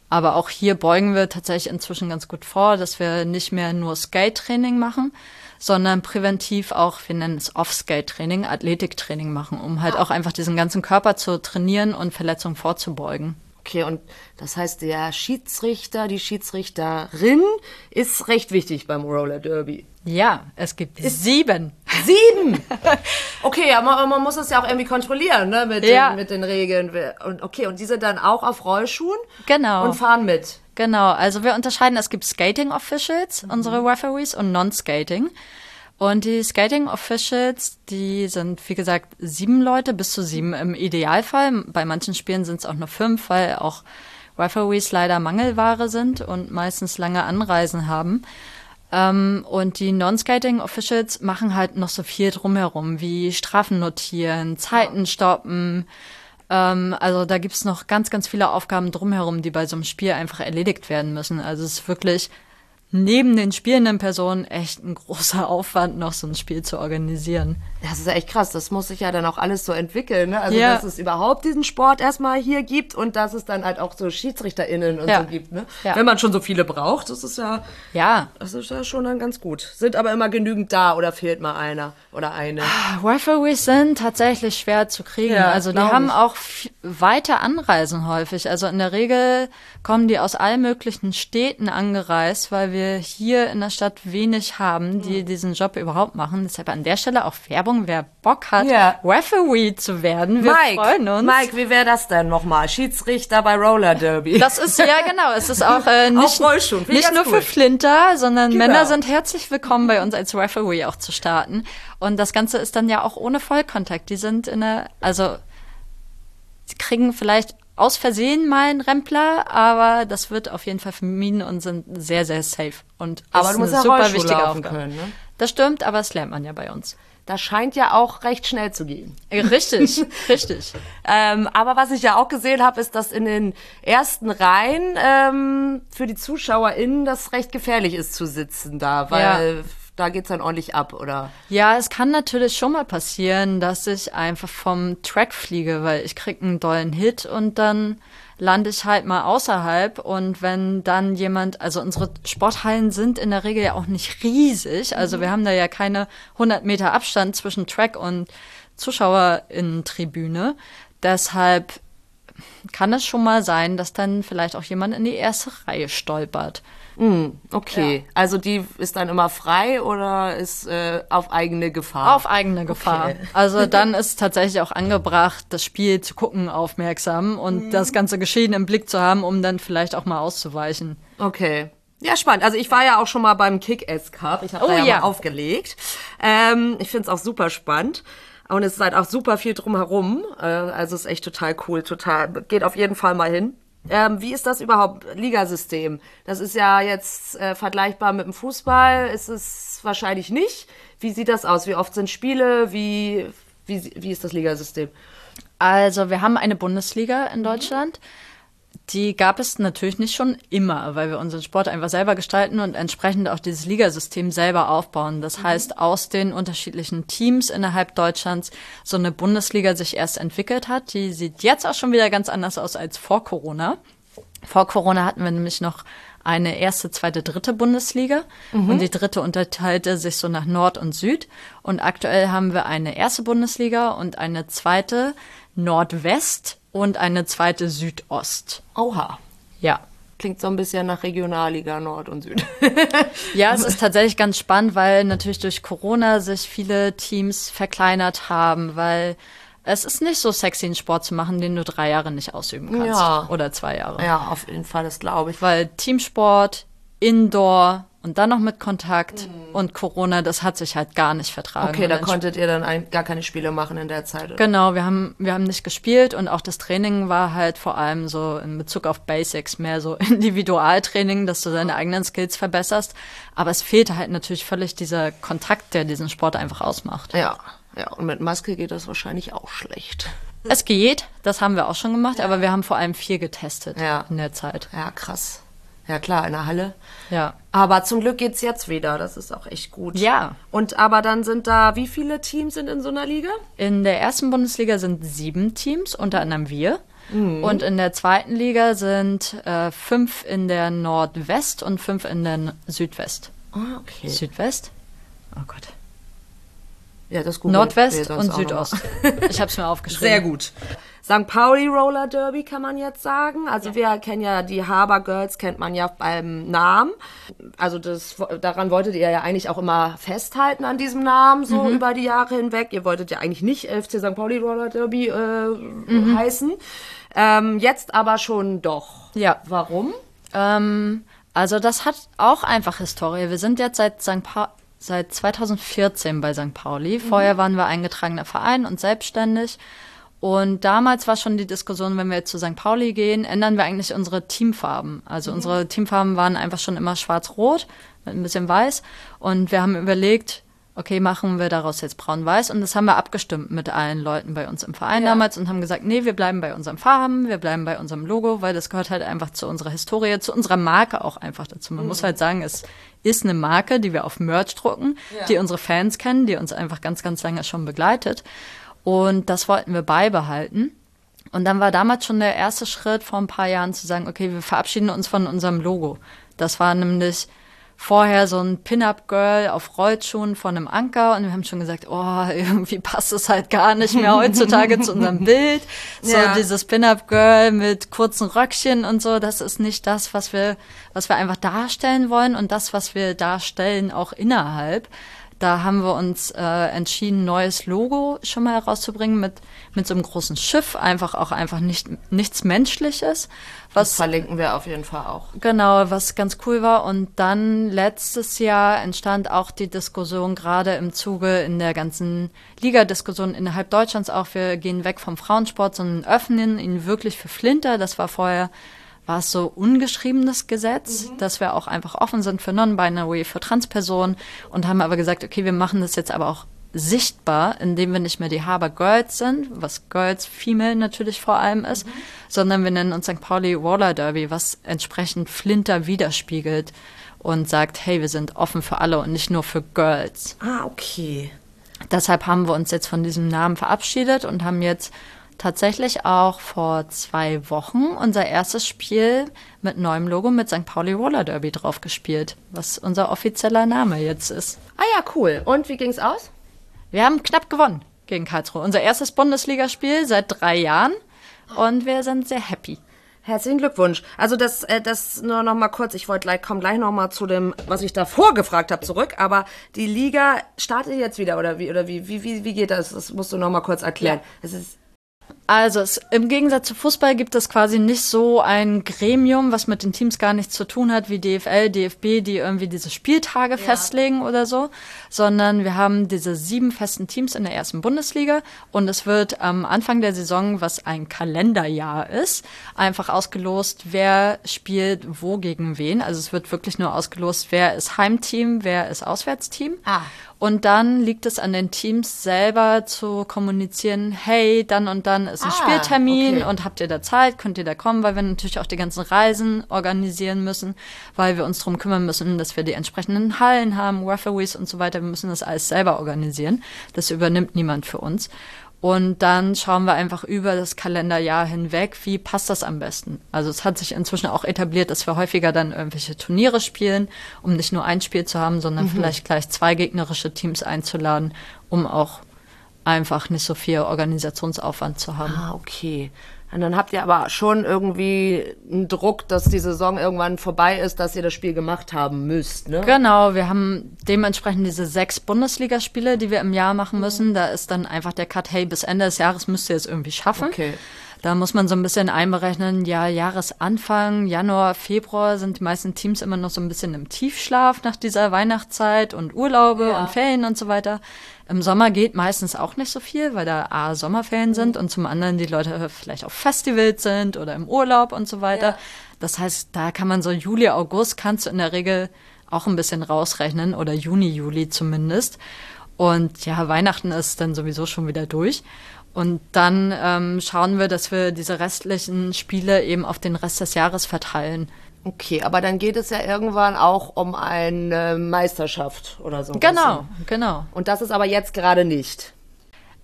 Aber auch hier beugen wir tatsächlich inzwischen ganz gut vor, dass wir nicht mehr nur Skate-Training machen, sondern präventiv auch, wir nennen es Off-Skate-Training, Athletiktraining machen, um halt auch einfach diesen ganzen Körper zu trainieren und Verletzungen vorzubeugen. Okay, und das heißt, der Schiedsrichter, die Schiedsrichterin ist recht wichtig beim Roller Derby. Ja, es gibt sieben. Sieben! Okay, aber man, man muss es ja auch irgendwie kontrollieren, ne, mit, Ja. den, mit den Regeln. Und okay, und die sind dann auch auf Rollschuhen Genau. und fahren mit. Genau, also wir unterscheiden, es gibt Skating Officials, unsere Referees, und Non-Skating. Und die Skating Officials, die sind, wie gesagt, sieben Leute, bis zu sieben im Idealfall. Bei manchen Spielen sind es auch nur fünf, weil auch Referees leider Mangelware sind und meistens lange Anreisen haben. Ähm, und die Non-Skating Officials machen halt noch so viel drumherum, wie Strafen notieren, Zeiten stoppen. Ähm, also da gibt's noch ganz, ganz viele Aufgaben drumherum, die bei so einem Spiel einfach erledigt werden müssen. Also es ist wirklich neben den spielenden Personen echt ein großer Aufwand, noch so ein Spiel zu organisieren. Das ist ja echt krass. Das muss sich ja dann auch alles so entwickeln, ne? Also, Ja. dass es überhaupt diesen Sport erstmal hier gibt und dass es dann halt auch so SchiedsrichterInnen und Ja. so gibt, ne? Ja. Wenn man schon so viele braucht, das ist ja, Ja, das ist ja schon dann ganz gut. Sind aber immer genügend da oder fehlt mal einer oder eine? Referees sind tatsächlich schwer zu kriegen. Also die haben ich. auch weite Anreisen häufig. Also in der Regel kommen die aus allen möglichen Städten angereist, weil wir hier in der Stadt wenig haben, die diesen Job überhaupt machen. Deshalb an der Stelle auch Werbung, wer Bock hat, Ja. Referee zu werden. Wir Mike, freuen uns. Mike, wie wäre das denn nochmal? Schiedsrichter bei Roller Derby. Das ist ja genau. Es ist auch äh, nicht, ich nicht nur cool. für Flinter, sondern Genau. Männer sind herzlich willkommen bei uns als Referee auch zu starten. Und das Ganze ist dann ja auch ohne Vollkontakt. Die sind in der, also sie kriegen vielleicht aus Versehen mal einen Rempler, aber das wird auf jeden Fall vermieden und sind sehr, sehr safe. Und Aber ist du musst eine ja super Rollschuh wichtige laufen Aufgabe. können, ne? Das stimmt, aber das lernt man ja bei uns. Das scheint ja auch recht schnell zu gehen. Äh, Richtig, richtig. Ähm, aber was ich ja auch gesehen habe, ist, dass in den ersten Reihen ähm, für die ZuschauerInnen das recht gefährlich ist zu sitzen da, weil da geht's dann ordentlich ab, oder? Ja, es kann natürlich schon mal passieren, dass ich einfach vom Track fliege, weil ich krieg einen dollen Hit und dann lande ich halt mal außerhalb und wenn dann jemand, also unsere Sporthallen sind in der Regel ja auch nicht riesig, also wir haben da ja keine 100 Meter Abstand zwischen Track und Zuschauerinnen-Tribüne, deshalb kann es schon mal sein, dass dann vielleicht auch jemand in die erste Reihe stolpert. Okay, also die ist dann immer frei oder ist äh, auf eigene Gefahr? Auf eigene Gefahr. Also dann ist tatsächlich auch angebracht, das Spiel zu gucken, aufmerksam und das ganze Geschehen im Blick zu haben, um dann vielleicht auch mal auszuweichen. Okay. Ja, spannend. Also ich war ja auch schon mal beim Kick-Ass Cup. Ich habe Oh da ja, ja. mal aufgelegt. Ähm, ich find's auch super spannend. Und es ist halt auch super viel drumherum. Äh, also es ist echt total cool, total. Geht auf jeden Fall mal hin. Ähm, wie ist das überhaupt, Ligasystem? Das ist ja jetzt äh, vergleichbar mit dem Fußball. Ist es wahrscheinlich nicht. Wie sieht das aus? Wie oft sind Spiele? Wie, wie, wie ist das Ligasystem? Also wir haben eine Bundesliga in Deutschland. Die gab es natürlich nicht schon immer, weil wir unseren Sport einfach selber gestalten und entsprechend auch dieses Ligasystem selber aufbauen. Das heißt, aus den unterschiedlichen Teams innerhalb Deutschlands so eine Bundesliga sich erst entwickelt hat. Die sieht jetzt auch schon wieder ganz anders aus als vor Corona. Vor Corona hatten wir nämlich noch eine erste, zweite, dritte Bundesliga und die dritte unterteilte sich so nach Nord und Süd. Und aktuell haben wir eine erste Bundesliga und eine zweite Nordwest und eine zweite Südost. Oha. Ja. Klingt so ein bisschen nach Regionalliga Nord und Süd. Ja, es ist tatsächlich ganz spannend, weil natürlich durch Corona sich viele Teams verkleinert haben, weil es ist nicht so sexy, einen Sport zu machen, den du drei Jahre nicht ausüben kannst. Ja. Oder zwei Jahre. ja, auf jeden Fall, das glaube ich. Weil Teamsport, Indoor und dann noch mit Kontakt und Corona, das hat sich halt gar nicht vertragen. Okay, Und da konntet ihr dann ein, gar keine Spiele machen in der Zeit. oder? Genau, wir haben, wir haben nicht gespielt und auch das Training war halt vor allem so in Bezug auf Basics, mehr so Individualtraining, dass du deine eigenen Skills verbesserst. Aber es fehlte halt natürlich völlig dieser Kontakt, der diesen Sport einfach ausmacht. Ja, ja. Und mit Maske geht das wahrscheinlich auch schlecht. Es geht, das haben wir auch schon gemacht, aber wir haben vor allem viel getestet Ja. in der Zeit. Ja, krass. Ja, klar, in der Halle. Ja. Aber zum Glück geht's jetzt wieder. Das ist auch echt gut. Ja. Und aber dann sind da, wie viele Teams sind in so einer Liga? In der ersten Bundesliga sind sieben Teams, unter anderem wir. Mhm. Und in der zweiten Liga sind äh, fünf in der Nordwest und fünf in der N- Südwest. Ah, okay. Südwest? Oh Gott. Ja, das googelt Nordwest wir sonst und. Südost. Ich habe es mir aufgeschrieben. Sehr gut. St. Pauli Roller Derby kann man jetzt sagen. Also wir kennen ja die Haber Girls, kennt man ja beim Namen. Also das, daran wolltet ihr ja eigentlich auch immer festhalten an diesem Namen so Mhm. über die Jahre hinweg. Ihr wolltet ja eigentlich nicht FC St. Pauli Roller Derby äh, Mhm. heißen. Ähm, jetzt aber schon doch. Ja. Warum? Ähm, also das hat auch einfach Historie. Wir sind jetzt seit St. Pa seit 2014 bei St. Pauli. Vorher waren wir eingetragener Verein und selbstständig. Und damals war schon die Diskussion, wenn wir jetzt zu St. Pauli gehen, ändern wir eigentlich unsere Teamfarben. Also unsere Teamfarben waren einfach schon immer schwarz-rot mit ein bisschen weiß. Und wir haben überlegt, okay, machen wir daraus jetzt braun-weiß. Und das haben wir abgestimmt mit allen Leuten bei uns im Verein Ja. damals und haben gesagt, nee, wir bleiben bei unseren Farben, wir bleiben bei unserem Logo, weil das gehört halt einfach zu unserer Historie, zu unserer Marke auch einfach dazu. Man muss halt sagen, es ist eine Marke, die wir auf Merch drucken, die unsere Fans kennen, die uns einfach ganz, ganz lange schon begleitet. Und das wollten wir beibehalten. Und dann war damals schon der erste Schritt vor ein paar Jahren zu sagen, okay, wir verabschieden uns von unserem Logo. Das war nämlich vorher so ein Pin-Up-Girl auf Rollschuhen von einem Anker und wir haben schon gesagt, oh, irgendwie passt es halt gar nicht mehr heutzutage zu unserem Bild. So Ja. dieses Pin-Up-Girl mit kurzen Röckchen und so, das ist nicht das, was wir, was wir einfach darstellen wollen und das, was wir darstellen, auch innerhalb. Da haben wir uns äh, entschieden, neues Logo schon mal herauszubringen mit, mit so einem großen Schiff, einfach auch einfach nicht, nichts Menschliches. Das Was verlinken wir auf jeden Fall auch. Genau, was ganz cool war. Und dann letztes Jahr entstand auch die Diskussion, gerade im Zuge in der ganzen Liga-Diskussion innerhalb Deutschlands auch, wir gehen weg vom Frauensport, sondern öffnen ihn wirklich für Flinter. Das war vorher, war es so ungeschriebenes Gesetz, dass wir auch einfach offen sind für Non-Binary, für Transpersonen und haben aber gesagt, okay, wir machen das jetzt aber auch sichtbar, indem wir nicht mehr die Haber Girls sind, was Girls Female natürlich vor allem ist, sondern wir nennen uns St. Pauli Roller Derby, was entsprechend Flinter widerspiegelt und sagt, hey, wir sind offen für alle und nicht nur für Girls. Ah, okay. Deshalb haben wir uns jetzt von diesem Namen verabschiedet und haben jetzt tatsächlich auch vor zwei Wochen unser erstes Spiel mit neuem Logo mit St. Pauli Roller Derby drauf gespielt, was unser offizieller Name jetzt ist. Ah ja, cool. Und wie ging's aus? Wir haben knapp gewonnen gegen Karlsruhe. Unser erstes Bundesligaspiel seit drei Jahren und wir sind sehr happy. Herzlichen Glückwunsch. Also das, äh, das nur noch mal kurz. Ich wollte gleich, komm gleich noch mal zu dem, was ich davor gefragt habe, zurück. Aber die Liga startet jetzt wieder oder wie oder wie wie wie, wie geht das? Das musst du noch mal kurz erklären. Es ist Also es, im Gegensatz zu Fußball gibt es quasi nicht so ein Gremium, was mit den Teams gar nichts zu tun hat, wie DFL, DFB, die irgendwie diese Spieltage festlegen oder so, sondern wir haben diese sieben festen Teams in der ersten Bundesliga und es wird am Anfang der Saison, was ein Kalenderjahr ist, einfach ausgelost, wer spielt wo gegen wen. Also es wird wirklich nur ausgelost, wer ist Heimteam, wer ist Auswärtsteam. Ah. Und dann liegt es an den Teams selber zu kommunizieren, hey, dann und dann ist ein Ah, Spieltermin okay. und habt ihr da Zeit, könnt ihr da kommen, weil wir natürlich auch die ganzen Reisen organisieren müssen, weil wir uns darum kümmern müssen, dass wir die entsprechenden Hallen haben, Referees und so weiter. Wir müssen das alles selber organisieren. Das übernimmt niemand für uns. Und dann schauen wir einfach über das Kalenderjahr hinweg, wie passt das am besten. Also es hat sich inzwischen auch etabliert, dass wir häufiger dann irgendwelche Turniere spielen, um nicht nur ein Spiel zu haben, sondern vielleicht gleich zwei gegnerische Teams einzuladen, um auch einfach nicht so viel Organisationsaufwand zu haben. Ah, okay. Und dann habt ihr aber schon irgendwie einen Druck, dass die Saison irgendwann vorbei ist, dass ihr das Spiel gemacht haben müsst, ne? Genau, wir haben dementsprechend diese sechs Bundesligaspiele, die wir im Jahr machen müssen. Da ist dann einfach der Cut, hey, bis Ende des Jahres müsst ihr es irgendwie schaffen. Okay. Da muss man so ein bisschen einberechnen, ja, Jahresanfang, Januar, Februar sind die meisten Teams immer noch so ein bisschen im Tiefschlaf nach dieser Weihnachtszeit und Urlaube Ja. und Ferien und so weiter. Im Sommer geht meistens auch nicht so viel, weil da A, Sommerferien sind und zum anderen die Leute vielleicht auf Festivals sind oder im Urlaub und so weiter. Ja. Das heißt, da kann man so Juli, August kannst du in der Regel auch ein bisschen rausrechnen oder Juni, Juli zumindest. Und ja, Weihnachten ist dann sowieso schon wieder durch. Und dann ähm, schauen wir, dass wir diese restlichen Spiele eben auf den Rest des Jahres verteilen. Okay, aber dann geht es ja irgendwann auch um eine Meisterschaft oder so. Genau, genau. Und das ist aber jetzt gerade nicht.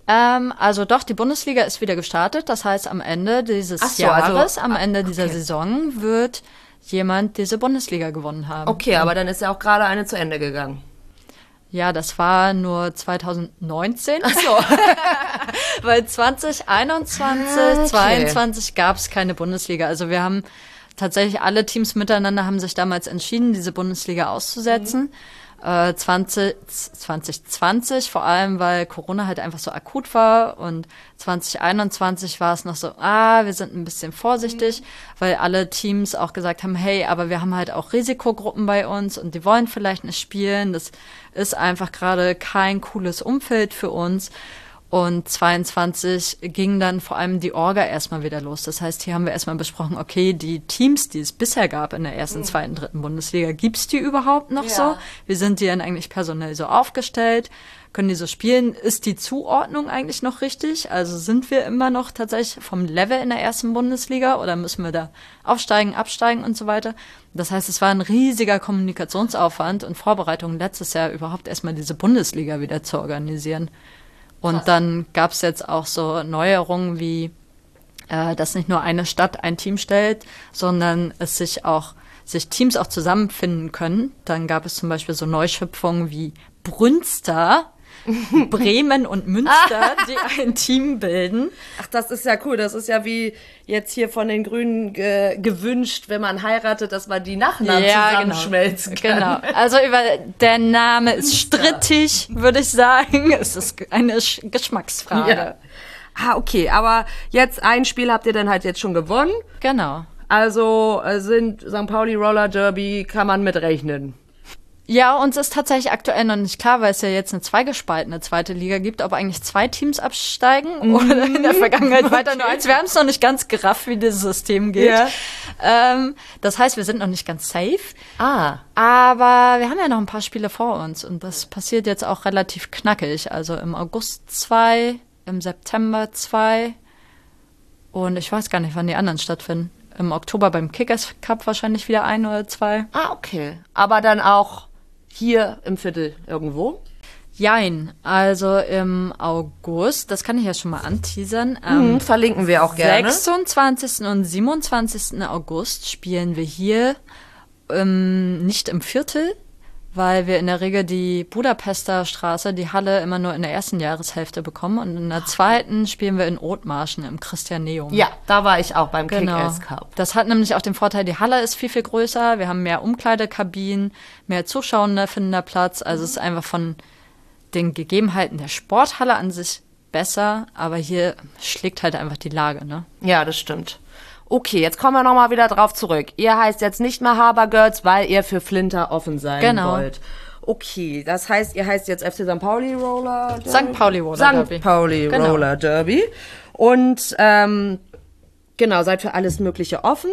Ähm, also doch, die Bundesliga ist wieder gestartet. Das heißt, am Ende dieses so, also- Jahres, am Ende dieser okay. Saison wird jemand diese Bundesliga gewonnen haben. Okay, aber dann ist ja auch gerade eine zu Ende gegangen. Ja, das war nur 2019. Ach so. Weil 2021, Okay. 22 gab es keine Bundesliga. Also wir haben tatsächlich alle Teams miteinander haben sich damals entschieden, diese Bundesliga auszusetzen. Äh, 20, 2020, vor allem weil Corona halt einfach so akut war und 2021 war es noch so, ah, wir sind ein bisschen vorsichtig, weil alle Teams auch gesagt haben, hey, aber wir haben halt auch Risikogruppen bei uns und die wollen vielleicht nicht spielen. Das ist einfach gerade kein cooles Umfeld für uns. Und 22 ging dann vor allem die Orga erstmal wieder los. Das heißt, hier haben wir erstmal besprochen, okay, die Teams, die es bisher gab in der ersten, zweiten, dritten Bundesliga, gibt's die überhaupt noch Ja. so? Wie sind die denn eigentlich personell so aufgestellt? Können die so spielen? Ist die Zuordnung eigentlich noch richtig? Also sind wir immer noch tatsächlich vom Level in der ersten Bundesliga oder müssen wir da aufsteigen, absteigen und so weiter? Das heißt, es war ein riesiger Kommunikationsaufwand und Vorbereitung letztes Jahr überhaupt erstmal diese Bundesliga wieder zu organisieren. Und dann gab es jetzt auch so Neuerungen wie, äh, dass nicht nur eine Stadt ein Team stellt, sondern es sich auch sich Teams auch zusammenfinden können. Dann gab es zum Beispiel so Neuschöpfungen wie Brünster, Bremen und Münster, die ein Team bilden. Ach, das ist ja cool. Das ist ja wie jetzt hier von den Grünen ge gewünscht, wenn man heiratet, dass man die Nachnamen zusammenschmelzen kann. Genau. Also über der Name ist strittig, würde ich sagen. Es ist eine Sch- Geschmacksfrage. Ja. Ah, okay. Aber jetzt ein Spiel habt ihr dann halt jetzt schon gewonnen. Genau. Also äh, sind St. Pauli Roller Derby, kann man mitrechnen. Ja, uns ist tatsächlich aktuell noch nicht klar, weil es ja jetzt eine zweigespaltene zweite Liga gibt, ob eigentlich zwei Teams absteigen oder in der Vergangenheit weiter nur eins. Wir haben es noch nicht ganz gerafft, wie dieses System geht. Ja. Ähm, das heißt, wir sind noch nicht ganz safe. Ah. Aber wir haben ja noch ein paar Spiele vor uns und das passiert jetzt auch relativ knackig. Also im August zwei, im September zwei und ich weiß gar nicht, wann die anderen stattfinden. Im Oktober beim Kickers Cup wahrscheinlich wieder ein oder zwei. Ah, okay. Aber dann auch hier im Viertel irgendwo. Jein, also im August, das kann ich ja schon mal anteasern. Am Hm, verlinken wir auch gerne. 26. und 27. August spielen wir hier ähm, nicht im Viertel, weil wir in der Regel die Budapester Straße, die Halle, immer nur in der ersten Jahreshälfte bekommen. Und in der zweiten spielen wir in Othmarschen im Christianeum. Ja, da war ich auch beim Genau. Kick-Ass Cup. Das hat nämlich auch den Vorteil, die Halle ist viel, viel größer. Wir haben mehr Umkleidekabinen, mehr Zuschauende finden da Platz. Also es ist einfach von den Gegebenheiten der Sporthalle an sich besser. Aber hier schlägt halt einfach die Lage, ne? Ja, das stimmt. Okay, jetzt kommen wir nochmal wieder drauf zurück. Ihr heißt jetzt nicht mehr Haber Girls, weil ihr für Flinter offen sein Genau. wollt. Okay, das heißt, ihr heißt jetzt FC St. Pauli Roller Derby? St. Pauli Roller St. Derby. Pauli Genau. Roller Derby. Und ähm, genau, seid für alles Mögliche offen.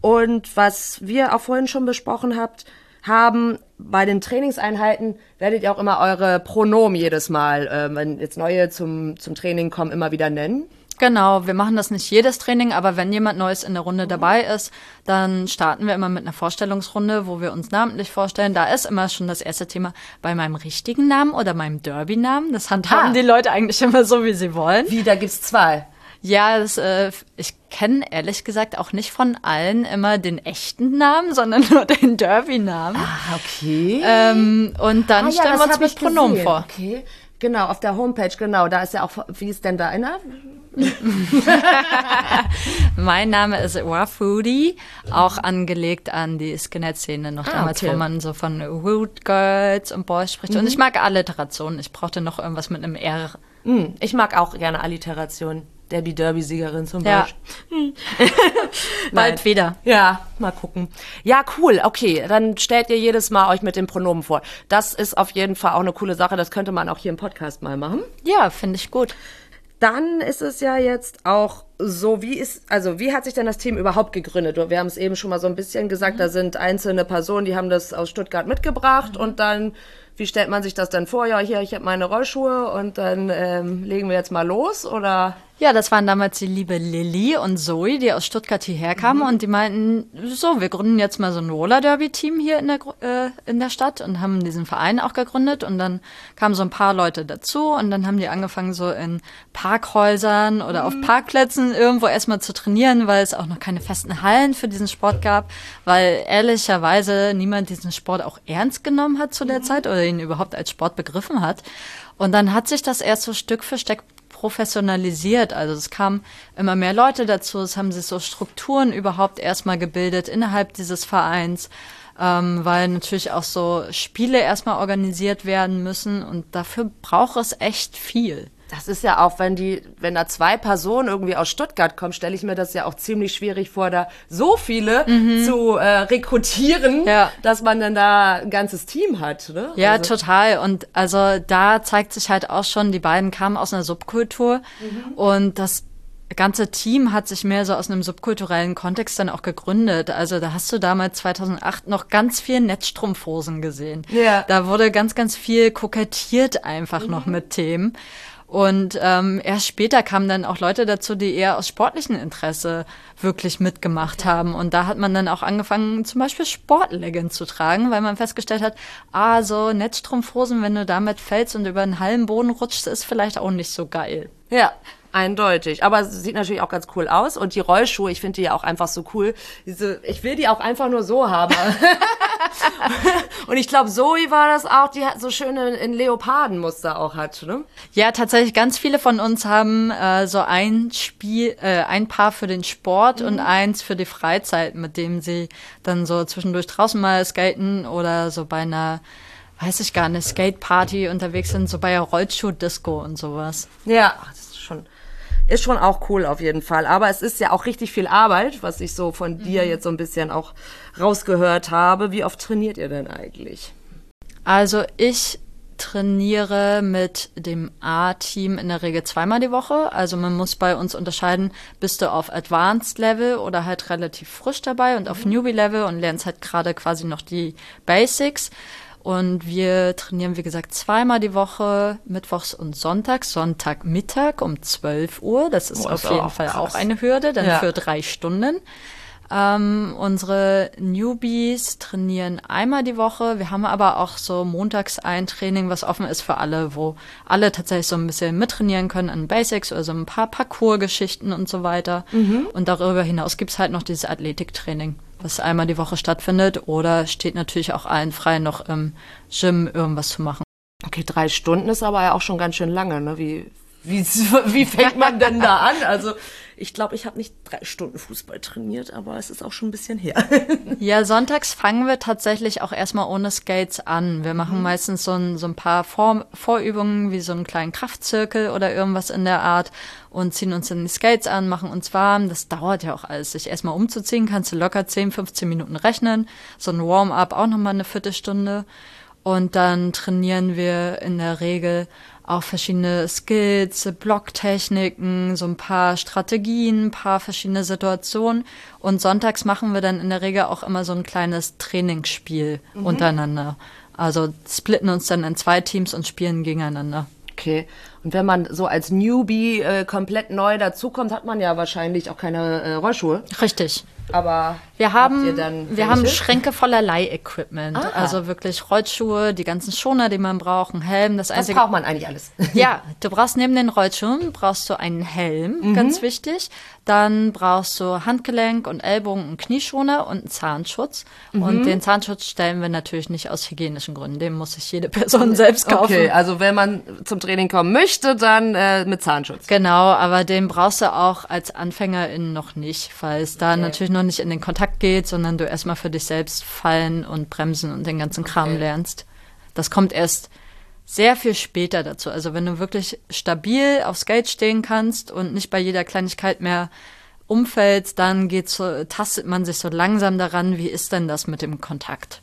Und was wir auch vorhin schon besprochen habt, haben bei den Trainingseinheiten werdet ihr auch immer eure Pronomen jedes Mal, ähm, wenn jetzt neue zum, zum Training kommen, immer wieder nennen. Genau, wir machen das nicht jedes Training, aber wenn jemand Neues in der Runde dabei ist, dann starten wir immer mit einer Vorstellungsrunde, wo wir uns namentlich vorstellen. Da ist immer schon das erste Thema bei meinem richtigen Namen oder meinem Derby-Namen. Das handhaben Ah. die Leute eigentlich immer so, wie sie wollen. Wie, da gibt's zwei. Ja, das, äh, ich kenne ehrlich gesagt auch nicht von allen immer den echten Namen, sondern nur den Derby-Namen. Ah, okay. Ähm, und dann Ah, ja, stellen das wir uns mit Pronomen gesehen. vor. Okay, genau, auf der Homepage, genau, da ist ja auch, wie ist denn da einer? Mein Name ist Wafudi, auch angelegt an die Skinhead-Szene noch Ah, damals, okay. wo man so von Root Girls und Boys spricht. Und ich mag Alliterationen. Ich brauchte noch irgendwas mit einem R. Hm, ich mag auch gerne Alliteration. Debbie Derby-Siegerin zum Ja. Beispiel. Bald wieder. Ja, mal gucken. Ja, cool. Okay, dann stellt ihr jedes Mal euch mit den Pronomen vor. Das ist auf jeden Fall auch eine coole Sache. Das könnte man auch hier im Podcast mal machen. Ja, finde ich gut. Dann ist es ja jetzt auch so, wie ist, also wie hat sich denn das Team überhaupt gegründet? Wir haben es eben schon mal so ein bisschen gesagt, da sind einzelne Personen, die haben das aus Stuttgart mitgebracht und dann, wie stellt man sich das denn vor? Ja, hier, ich habe meine Rollschuhe und dann ähm, legen wir jetzt mal los oder? Ja, das waren damals die liebe Lilly und Zoe, die aus Stuttgart hierher kamen und die meinten, so, wir gründen jetzt mal so ein Roller Derby Team hier in der, äh, in der Stadt und haben diesen Verein auch gegründet und dann kamen so ein paar Leute dazu und dann haben die angefangen so in Parkhäusern oder auf Parkplätzen irgendwo erstmal zu trainieren, weil es auch noch keine festen Hallen für diesen Sport gab, weil ehrlicherweise niemand diesen Sport auch ernst genommen hat zu der Zeit oder ihn überhaupt als Sport begriffen hat. Und dann hat sich das erst so Stück für Stück professionalisiert. Also es kamen immer mehr Leute dazu, es haben sich so Strukturen überhaupt erstmal gebildet innerhalb dieses Vereins, ähm, weil natürlich auch so Spiele erstmal organisiert werden müssen und dafür braucht es echt viel. Das ist ja auch, wenn die, wenn da zwei Personen irgendwie aus Stuttgart kommen, stelle ich mir das ja auch ziemlich schwierig vor, da so viele zu äh, rekrutieren, Ja. dass man dann da ein ganzes Team hat. Ne? Ja, also, total. Und also da zeigt sich halt auch schon, die beiden kamen aus einer Subkultur und das ganze Team hat sich mehr so aus einem subkulturellen Kontext dann auch gegründet. Also da hast du damals 2008 noch ganz viel Netzstrumpfhosen gesehen. Ja. Da wurde ganz, ganz viel kokettiert einfach noch mit Themen. Und ähm, erst später kamen dann auch Leute dazu, die eher aus sportlichem Interesse wirklich mitgemacht haben. Und da hat man dann auch angefangen, zum Beispiel Sportleggings zu tragen, weil man festgestellt hat, ah, so Netzstrumpfhosen, wenn du damit fällst und über einen Hallenboden rutschst, ist vielleicht auch nicht so geil. ja, eindeutig. Aber es sieht natürlich auch ganz cool aus. Und die Rollschuhe, ich finde die ja auch einfach so cool. Diese, ich will die auch einfach nur so haben. Und ich glaube, Zoe war das auch, die hat so schöne in Leopardenmuster auch hat, ne? Ja, tatsächlich, ganz viele von uns haben äh, so ein Spiel, äh, ein Paar für den Sport und eins für die Freizeit, mit dem sie dann so zwischendurch draußen mal skaten oder so bei einer, weiß ich gar nicht, Skateparty unterwegs sind, so bei einer Rollschuh-Disco und sowas. Ja, das ist schon, auch cool auf jeden Fall. Aber es ist ja auch richtig viel Arbeit, was ich so von dir jetzt so ein bisschen auch rausgehört habe. Wie oft trainiert ihr denn eigentlich? Also ich trainiere mit dem A-Team in der Regel zweimal die Woche. Also man muss bei uns unterscheiden, bist du auf Advanced Level oder halt relativ frisch dabei und auf Newbie Level und lernst halt gerade quasi noch die Basics. Und wir trainieren, wie gesagt, zweimal die Woche, mittwochs und sonntags. Sonntagmittag um 12 Uhr. Das ist Boah, auf ist jeden auch Fall krass. auch eine Hürde, dann Ja. für drei Stunden. Ähm, unsere Newbies trainieren einmal die Woche. Wir haben aber auch so montags ein Training, was offen ist für alle, wo alle tatsächlich so ein bisschen mittrainieren können an Basics oder so ein paar Parcours-Geschichten und so weiter. Und darüber hinaus gibt's halt noch dieses Athletiktraining, was einmal die Woche stattfindet oder steht natürlich auch allen frei, noch im Gym irgendwas zu machen. Okay, drei Stunden ist aber ja auch schon ganz schön lange, ne? Wie, wie, wie fängt man denn da an? Also, ich glaube, ich habe nicht drei Stunden Fußball trainiert, aber es ist auch schon ein bisschen her. Ja, sonntags fangen wir tatsächlich auch erstmal ohne Skates an. Wir machen meistens so ein, so ein paar Vor Vorübungen wie so einen kleinen Kraftzirkel oder irgendwas in der Art und ziehen uns dann die Skates an, machen uns warm. Das dauert ja auch alles. Sich erstmal umzuziehen, kannst du locker 10, 15 Minuten rechnen. So ein Warm-up auch nochmal eine Viertelstunde. Und dann trainieren wir in der Regel auch verschiedene Skills, Blocktechniken, so ein paar Strategien, ein paar verschiedene Situationen. Und sonntags machen wir dann in der Regel auch immer so ein kleines Trainingsspiel untereinander. Also splitten uns dann in zwei Teams und spielen gegeneinander. Okay. Und wenn man so als Newbie äh, komplett neu dazukommt, hat man ja wahrscheinlich auch keine äh, Rollschuhe. Richtig. Aber Wir haben, wir haben? Schränke voller Leih-Equipment. Ah. Also wirklich Rollschuhe, die ganzen Schoner, die man braucht, ein Helm. Das einzige, braucht man eigentlich alles? Ja, du brauchst neben den Rollschuhen brauchst du einen Helm, Mhm. ganz wichtig. Dann brauchst du Handgelenk und Ellbogen und Knieschoner und einen Zahnschutz. Mhm. Und den Zahnschutz stellen wir natürlich nicht aus hygienischen Gründen. Den muss sich jede Person selbst kaufen. Okay, also wenn man zum Training kommen möchte, möchte, dann äh, mit Zahnschutz. Genau, aber den brauchst du auch als Anfängerin noch nicht, weil es da natürlich noch nicht in den Kontakt geht, sondern du erstmal für dich selbst fallen und bremsen und den ganzen Kram Okay. lernst. Das kommt erst sehr viel später dazu. Also wenn du wirklich stabil auf Skate stehen kannst und nicht bei jeder Kleinigkeit mehr umfällst, dann geht's so, tastet man sich so langsam daran, wie ist denn das mit dem Kontakt?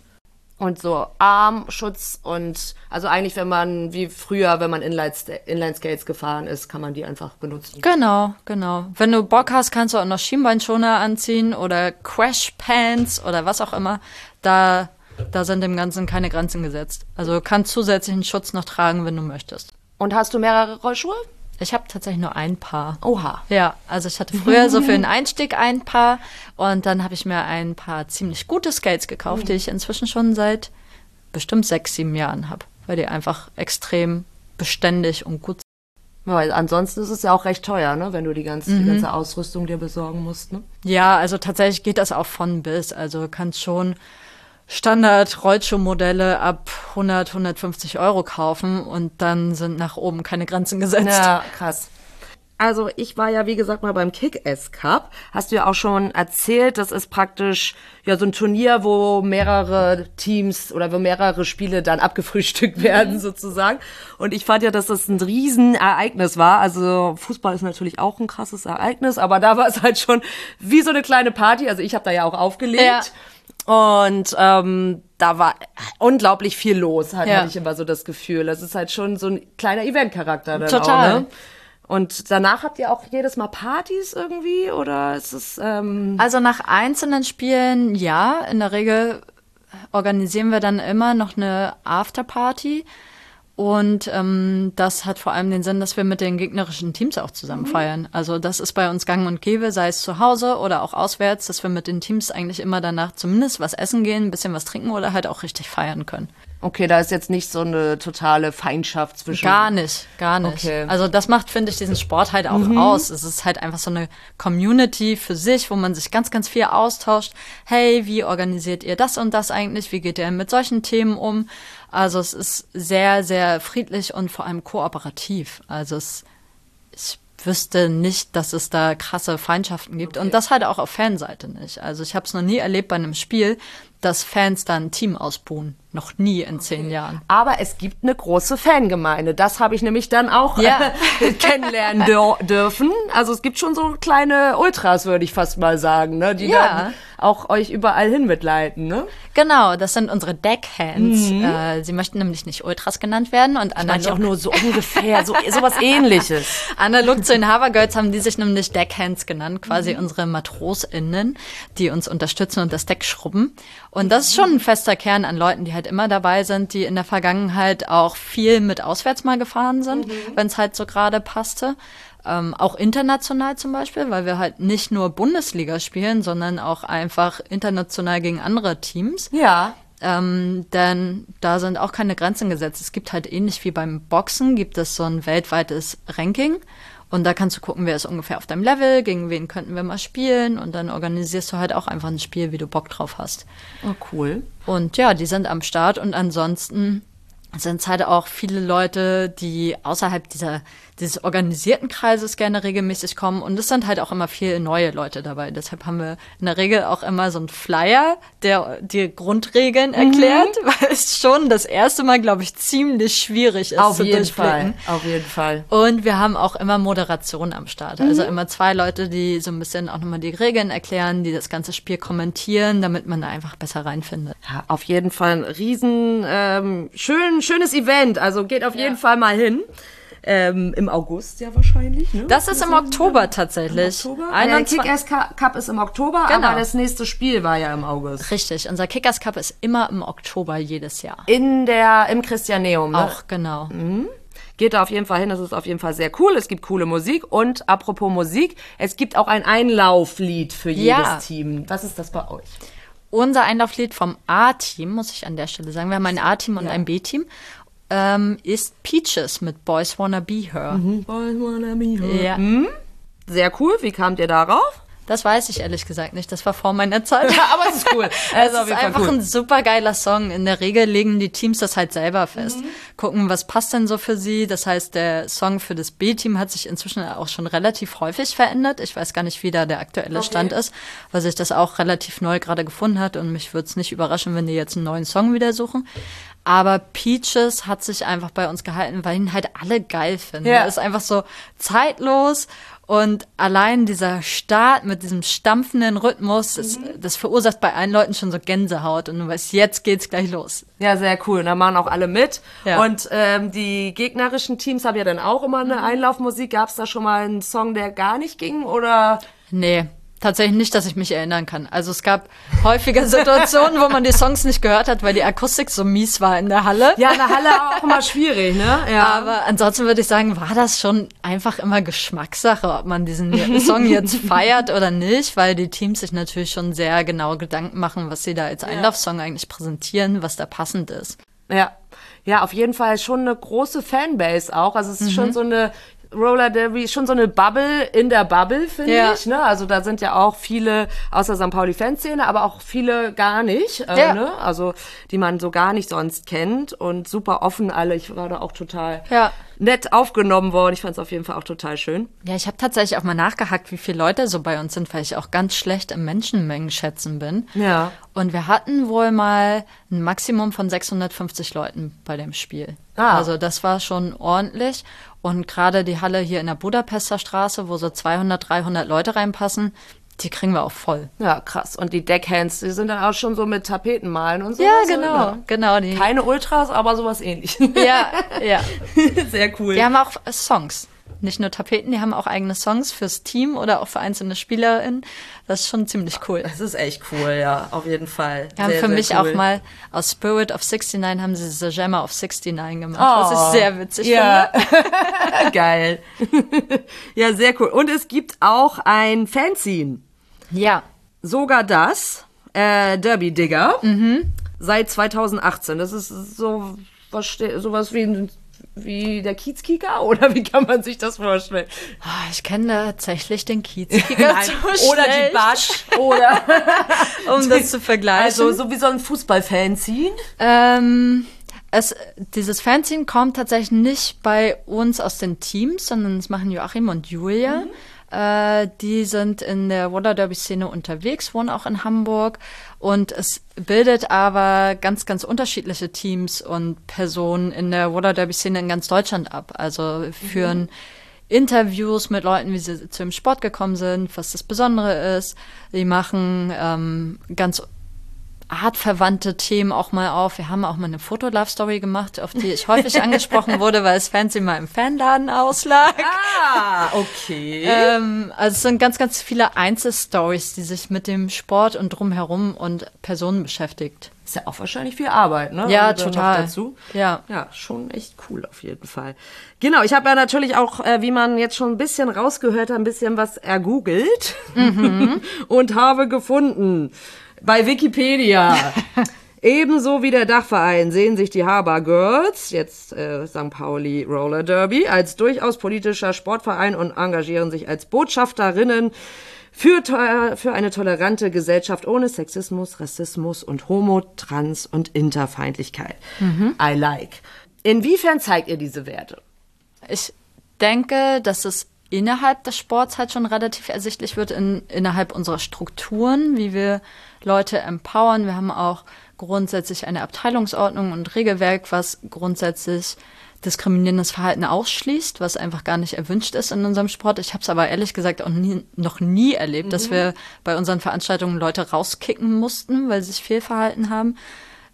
Und so Armschutz und also eigentlich, wenn man wie früher, wenn man Inline, Inline Skates gefahren ist, kann man die einfach benutzen. Genau, genau. Wenn du Bock hast, kannst du auch noch Schienbeinschoner anziehen oder Crash Pants oder was auch immer. Da, da sind dem Ganzen keine Grenzen gesetzt. Also du kannst zusätzlichen Schutz noch tragen, wenn du möchtest. Und hast du mehrere Rollschuhe? Ich habe tatsächlich nur ein Paar. Oha. Ja, also ich hatte früher so für den Einstieg ein Paar und dann habe ich mir ein paar ziemlich gute Skates gekauft, die ich inzwischen schon seit bestimmt sechs, sieben Jahren habe, weil die einfach extrem beständig und gut sind. Weil ansonsten ist es ja auch recht teuer, ne, wenn du die ganze, die ganze Ausrüstung dir besorgen musst, ne? Ja, also tatsächlich geht das auch von bis. Also du kannst schon Standard-Rollschuhmodelle ab 100, 150 Euro kaufen und dann sind nach oben keine Grenzen gesetzt. Ja, krass. Also ich war ja, wie gesagt, mal beim Kick-Ass Cup. Hast du ja auch schon erzählt, das ist praktisch ja so ein Turnier, wo mehrere Teams oder wo mehrere Spiele dann abgefrühstückt werden sozusagen. Und ich fand ja, dass das ein Riesenereignis war. Also Fußball ist natürlich auch ein krasses Ereignis, aber da war es halt schon wie so eine kleine Party. Also ich habe da ja auch aufgelegt. Und ähm, da war unglaublich viel los, halt, Ja. hatte ich immer so das Gefühl. Das ist halt schon so ein kleiner Eventcharakter Total. auch, ne? Und danach habt ihr auch jedes Mal Partys irgendwie oder ist es ähm, Also nach einzelnen Spielen, ja, in der Regel organisieren wir dann immer noch eine Afterparty. Und ähm, das hat vor allem den Sinn, dass wir mit den gegnerischen Teams auch zusammen feiern. Also das ist bei uns gang und gäbe, sei es zu Hause oder auch auswärts, dass wir mit den Teams eigentlich immer danach zumindest was essen gehen, ein bisschen was trinken oder halt auch richtig feiern können. Okay, da ist jetzt nicht so eine totale Feindschaft zwischen Gar nicht, gar nicht. Okay. Also das macht, finde ich, diesen Sport halt auch aus. Es ist halt einfach so eine Community für sich, wo man sich ganz, ganz viel austauscht. Hey, wie organisiert ihr das und das eigentlich? Wie geht ihr mit solchen Themen um? Also es ist sehr, sehr friedlich und vor allem kooperativ. Also es, ich wüsste nicht, dass es da krasse Feindschaften gibt. Und das halt auch auf Fanseite nicht. Also ich habe es noch nie erlebt bei einem Spiel, dass Fans da ein Team ausbuhen. Noch nie in zehn Jahren. Aber es gibt eine große Fangemeinde. Das habe ich nämlich dann auch Ja. äh, kennenlernen dür dürfen. Also es gibt schon so kleine Ultras, würde ich fast mal sagen, ne? die Ja. dann auch euch überall hin mitleiten. Ne? Genau, das sind unsere Deckhands. Äh, sie möchten nämlich nicht Ultras genannt werden und Manche auch analog, nur so ungefähr, so sowas ähnliches. analog zu den Havergirls haben die sich nämlich Deckhands genannt, quasi unsere MatrosInnen, die uns unterstützen und das Deck schrubben. Und das ist schon ein fester Kern an Leuten, die halt immer dabei sind, die in der Vergangenheit auch viel mit auswärts mal gefahren sind, wenn es halt so gerade passte. Ähm, auch international zum Beispiel, weil wir halt nicht nur Bundesliga spielen, sondern auch einfach international gegen andere Teams. Ja. Ähm, denn da sind auch keine Grenzen gesetzt. Es gibt halt ähnlich wie beim Boxen, gibt es so ein weltweites Ranking. Und da kannst du gucken, wer ist ungefähr auf deinem Level, gegen wen könnten wir mal spielen. Und dann organisierst du halt auch einfach ein Spiel, wie du Bock drauf hast. Oh, cool. Und ja, die sind am Start. Und ansonsten sind es halt auch viele Leute, die außerhalb dieser, dieses organisierten Kreises gerne regelmäßig kommen. Und es sind halt auch immer viele neue Leute dabei. Deshalb haben wir in der Regel auch immer so einen Flyer, der die Grundregeln erklärt, weil es schon das erste Mal, glaube ich, ziemlich schwierig ist Auf jeden Fall. Auf jeden Fall. Und wir haben auch immer Moderation am Start. Also immer zwei Leute, die so ein bisschen auch nochmal die Regeln erklären, die das ganze Spiel kommentieren, damit man da einfach besser reinfindet. Ja, auf jeden Fall ein riesen, ähm, schön, schönes Event. Also geht auf jeden Fall mal hin. Ähm, Im August ja wahrscheinlich, ne? Das ist im Oktober tatsächlich. Oktober? Ah, 21 Der Kick-Ass Cup ist im Oktober, Genau. aber das nächste Spiel war ja im August. Richtig, unser Kickers Cup ist immer im Oktober jedes Jahr. In der, im Christianeum, ne? Auch genau. Geht da auf jeden Fall hin, das ist auf jeden Fall sehr cool. Es gibt coole Musik und apropos Musik, es gibt auch ein Einlauflied für jedes Ja. Team. Was ist das bei euch? Unser Einlauflied vom A-Team, muss ich an der Stelle sagen, wir haben ein A-Team und ein B-Team, ähm, ist Peaches mit Boys Wanna Be Her. Boys wanna be her. Ja. Sehr cool, wie kamt ihr darauf? Das weiß ich ehrlich gesagt nicht. Das war vor meiner Zeit. aber es ist cool. Es ist einfach cool. ein super geiler Song. In der Regel legen die Teams das halt selber fest. Mhm. Gucken, was passt denn so für sie. Das heißt, der Song für das B-Team hat sich inzwischen auch schon relativ häufig verändert. Ich weiß gar nicht, wie da der aktuelle okay. Stand ist, weil sich das auch relativ neu gerade gefunden hat. Und mich würde es nicht überraschen, wenn die jetzt einen neuen Song wieder suchen. Aber Peaches hat sich einfach bei uns gehalten, weil ihn halt alle geil finden. Ja. ist einfach so zeitlos und allein dieser Start mit diesem stampfenden Rhythmus, das, mhm. das, verursacht bei allen Leuten schon so Gänsehaut. Und du weißt, jetzt geht's gleich los. Ja, sehr cool. Und da machen auch alle mit. Ja. Und ähm, die gegnerischen Teams haben ja dann auch immer eine Einlaufmusik. Gab es da schon mal einen Song, der gar nicht ging? Oder? Nee, Tatsächlich nicht, dass ich mich erinnern kann. Also es gab häufige Situationen, wo man die Songs nicht gehört hat, weil die Akustik so mies war in der Halle. Ja, in der Halle auch immer schwierig, ne? Ja. Aber ansonsten würde ich sagen, war das schon einfach immer Geschmackssache, ob man diesen Song jetzt feiert oder nicht, weil die Teams sich natürlich schon sehr genau Gedanken machen, was sie da als Einlaufsong eigentlich präsentieren, was da passend ist. Ja. Ja, auf jeden Fall schon eine große Fanbase auch. Also es ist mhm. schon so eine Roller Derby schon so eine Bubble in der Bubble, finde ja. ich. Ne? Also da sind ja auch viele aus der St. Pauli-Fanszene, aber auch viele gar nicht. Äh, ja. ne? Also die man so gar nicht sonst kennt und super offen alle. Ich war da auch total ja. nett aufgenommen worden. Ich fand es auf jeden Fall auch total schön. Ja, ich habe tatsächlich auch mal nachgehakt, wie viele Leute so bei uns sind, weil ich auch ganz schlecht im Menschenmengen schätzen bin. Ja. Und wir hatten wohl mal ein Maximum von 650 Leuten bei dem Spiel. Ah. Also das war schon ordentlich. Und gerade die Halle hier in der Budapester Straße, wo so 200, 300 Leute reinpassen, die kriegen wir auch voll. Ja, krass. Und die Deckhands, die sind dann auch schon so mit Tapetenmalen und so. Ja, genau, ne? genau. Die. Keine Ultras, aber sowas ähnliches. Ja, ja. Sehr cool. Die haben auch Songs nicht nur Tapeten, die haben auch eigene Songs fürs Team oder auch für einzelne SpielerInnen. Das ist schon ziemlich cool. Das ist echt cool, ja, auf jeden Fall. Wir haben für mich cool. auch mal aus Spirit of 69 haben sie The Jammer of 69 gemacht, oh, was ich sehr witzig ja. finde. Geil. ja, sehr cool. Und es gibt auch ein Fanzine. Ja. Sogar das, äh, Derby Digger. Mhm. Seit 2018. Das ist so was, sowas wie ein wie der Kiezkicker oder wie kann man sich das vorstellen? Ah, ich kenne tatsächlich den Kiezkicker Nein, Oder die Basch oder um das zu vergleichen. Also so wie so ein Fußballfanzine? Ähm, es, dieses Fanzine kommt tatsächlich nicht bei uns aus den Teams, sondern es machen Joachim und Julia. Mhm. Äh, die sind in der Roller Derby Szene unterwegs, wohnen auch in Hamburg und es bildet aber ganz, ganz unterschiedliche Teams und Personen in der Roller Derby Szene in ganz Deutschland ab. Also führen mhm. Interviews mit Leuten, wie sie zu dem Sport gekommen sind, was das Besondere ist. Die machen ähm, ganz artverwandte Themen auch mal auf. Wir haben auch mal eine Foto-Love-Story gemacht, auf die ich häufig angesprochen wurde, weil das Fancy mal im Fanladen auslag. Ah, okay. Ähm, also es sind ganz, ganz viele Einzelstories, die sich mit dem Sport und drumherum und Personen beschäftigt. Ist ja auch wahrscheinlich viel Arbeit, ne? Ja, total. Dazu. Ja. Ja, schon echt cool auf jeden Fall. Genau, ich habe ja natürlich auch, äh, wie man jetzt schon ein bisschen rausgehört hat, ein bisschen was ergoogelt mhm. und habe gefunden bei Wikipedia. Ebenso wie der Dachverein sehen sich die Haber Girls, jetzt äh, St. Pauli Roller Derby, als durchaus politischer Sportverein und engagieren sich als Botschafterinnen für, für eine tolerante Gesellschaft ohne Sexismus, Rassismus und Homo-, Trans- und Interfeindlichkeit. Mhm. I like. Inwiefern zeigt ihr diese Werte? Ich denke, dass es innerhalb des Sports halt schon relativ ersichtlich wird in, innerhalb unserer Strukturen, wie wir Leute empowern. Wir haben auch grundsätzlich eine Abteilungsordnung und Regelwerk, was grundsätzlich diskriminierendes Verhalten ausschließt, was einfach gar nicht erwünscht ist in unserem Sport. Ich habe es aber ehrlich gesagt auch nie, noch nie erlebt, mhm. dass wir bei unseren Veranstaltungen Leute rauskicken mussten, weil sie sich fehlverhalten haben.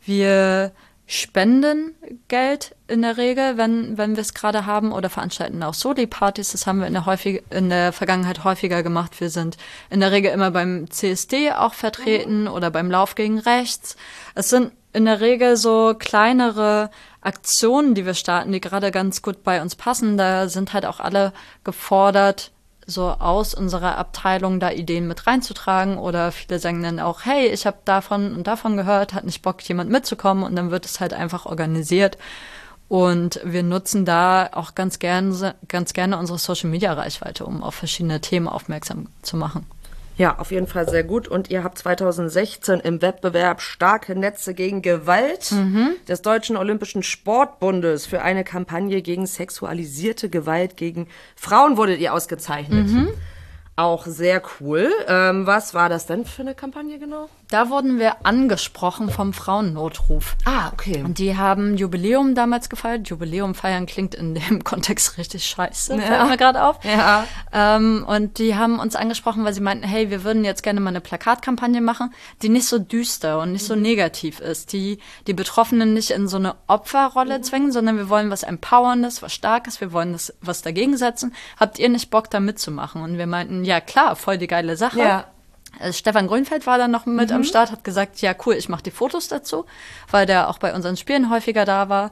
Wir spenden Geld in der Regel, wenn, wenn wir es gerade haben, oder veranstalten auch Soli-Partys. Das haben wir in der, häufig, in der Vergangenheit häufiger gemacht. Wir sind in der Regel immer beim CSD auch vertreten mhm. oder beim Lauf gegen Rechts. Es sind in der Regel so kleinere Aktionen, die wir starten, die gerade ganz gut bei uns passen. Da sind halt auch alle gefordert, so aus unserer Abteilung da Ideen mit reinzutragen oder viele sagen dann auch, hey, ich habe davon und davon gehört, hat nicht Bock, jemand mitzukommen und dann wird es halt einfach organisiert. Und wir nutzen da auch ganz gerne, ganz gerne unsere Social Media Reichweite, um auf verschiedene Themen aufmerksam zu machen. Ja, auf jeden Fall sehr gut. Und ihr habt 2016 im Wettbewerb Starke Netze gegen Gewalt Mhm. des Deutschen Olympischen Sportbundes für eine Kampagne gegen sexualisierte Gewalt gegen Frauen wurdet ihr ausgezeichnet. Mhm. Auch sehr cool. Ähm, was war das denn für eine Kampagne genau? Da wurden wir angesprochen vom Frauennotruf. Ah, okay. Und die haben Jubiläum damals gefeiert. Jubiläum feiern klingt in dem Kontext richtig scheiße, Ja. fällt mir gerade auf. Ja. Ähm, und die haben uns angesprochen, weil sie meinten, hey, wir würden jetzt gerne mal eine Plakatkampagne machen, die nicht so düster und nicht so negativ ist, die die Betroffenen nicht in so eine Opferrolle zwingen, sondern wir wollen was Empowerndes, was Starkes, wir wollen das was dagegen setzen. Habt ihr nicht Bock, da mitzumachen? Und wir meinten, ja klar, voll die geile Sache. Ja. Äh, Stefan Grünfeld war dann noch mit Mhm. am Start, hat gesagt, ja cool, ich mache die Fotos dazu, weil der auch bei unseren Spielen häufiger da war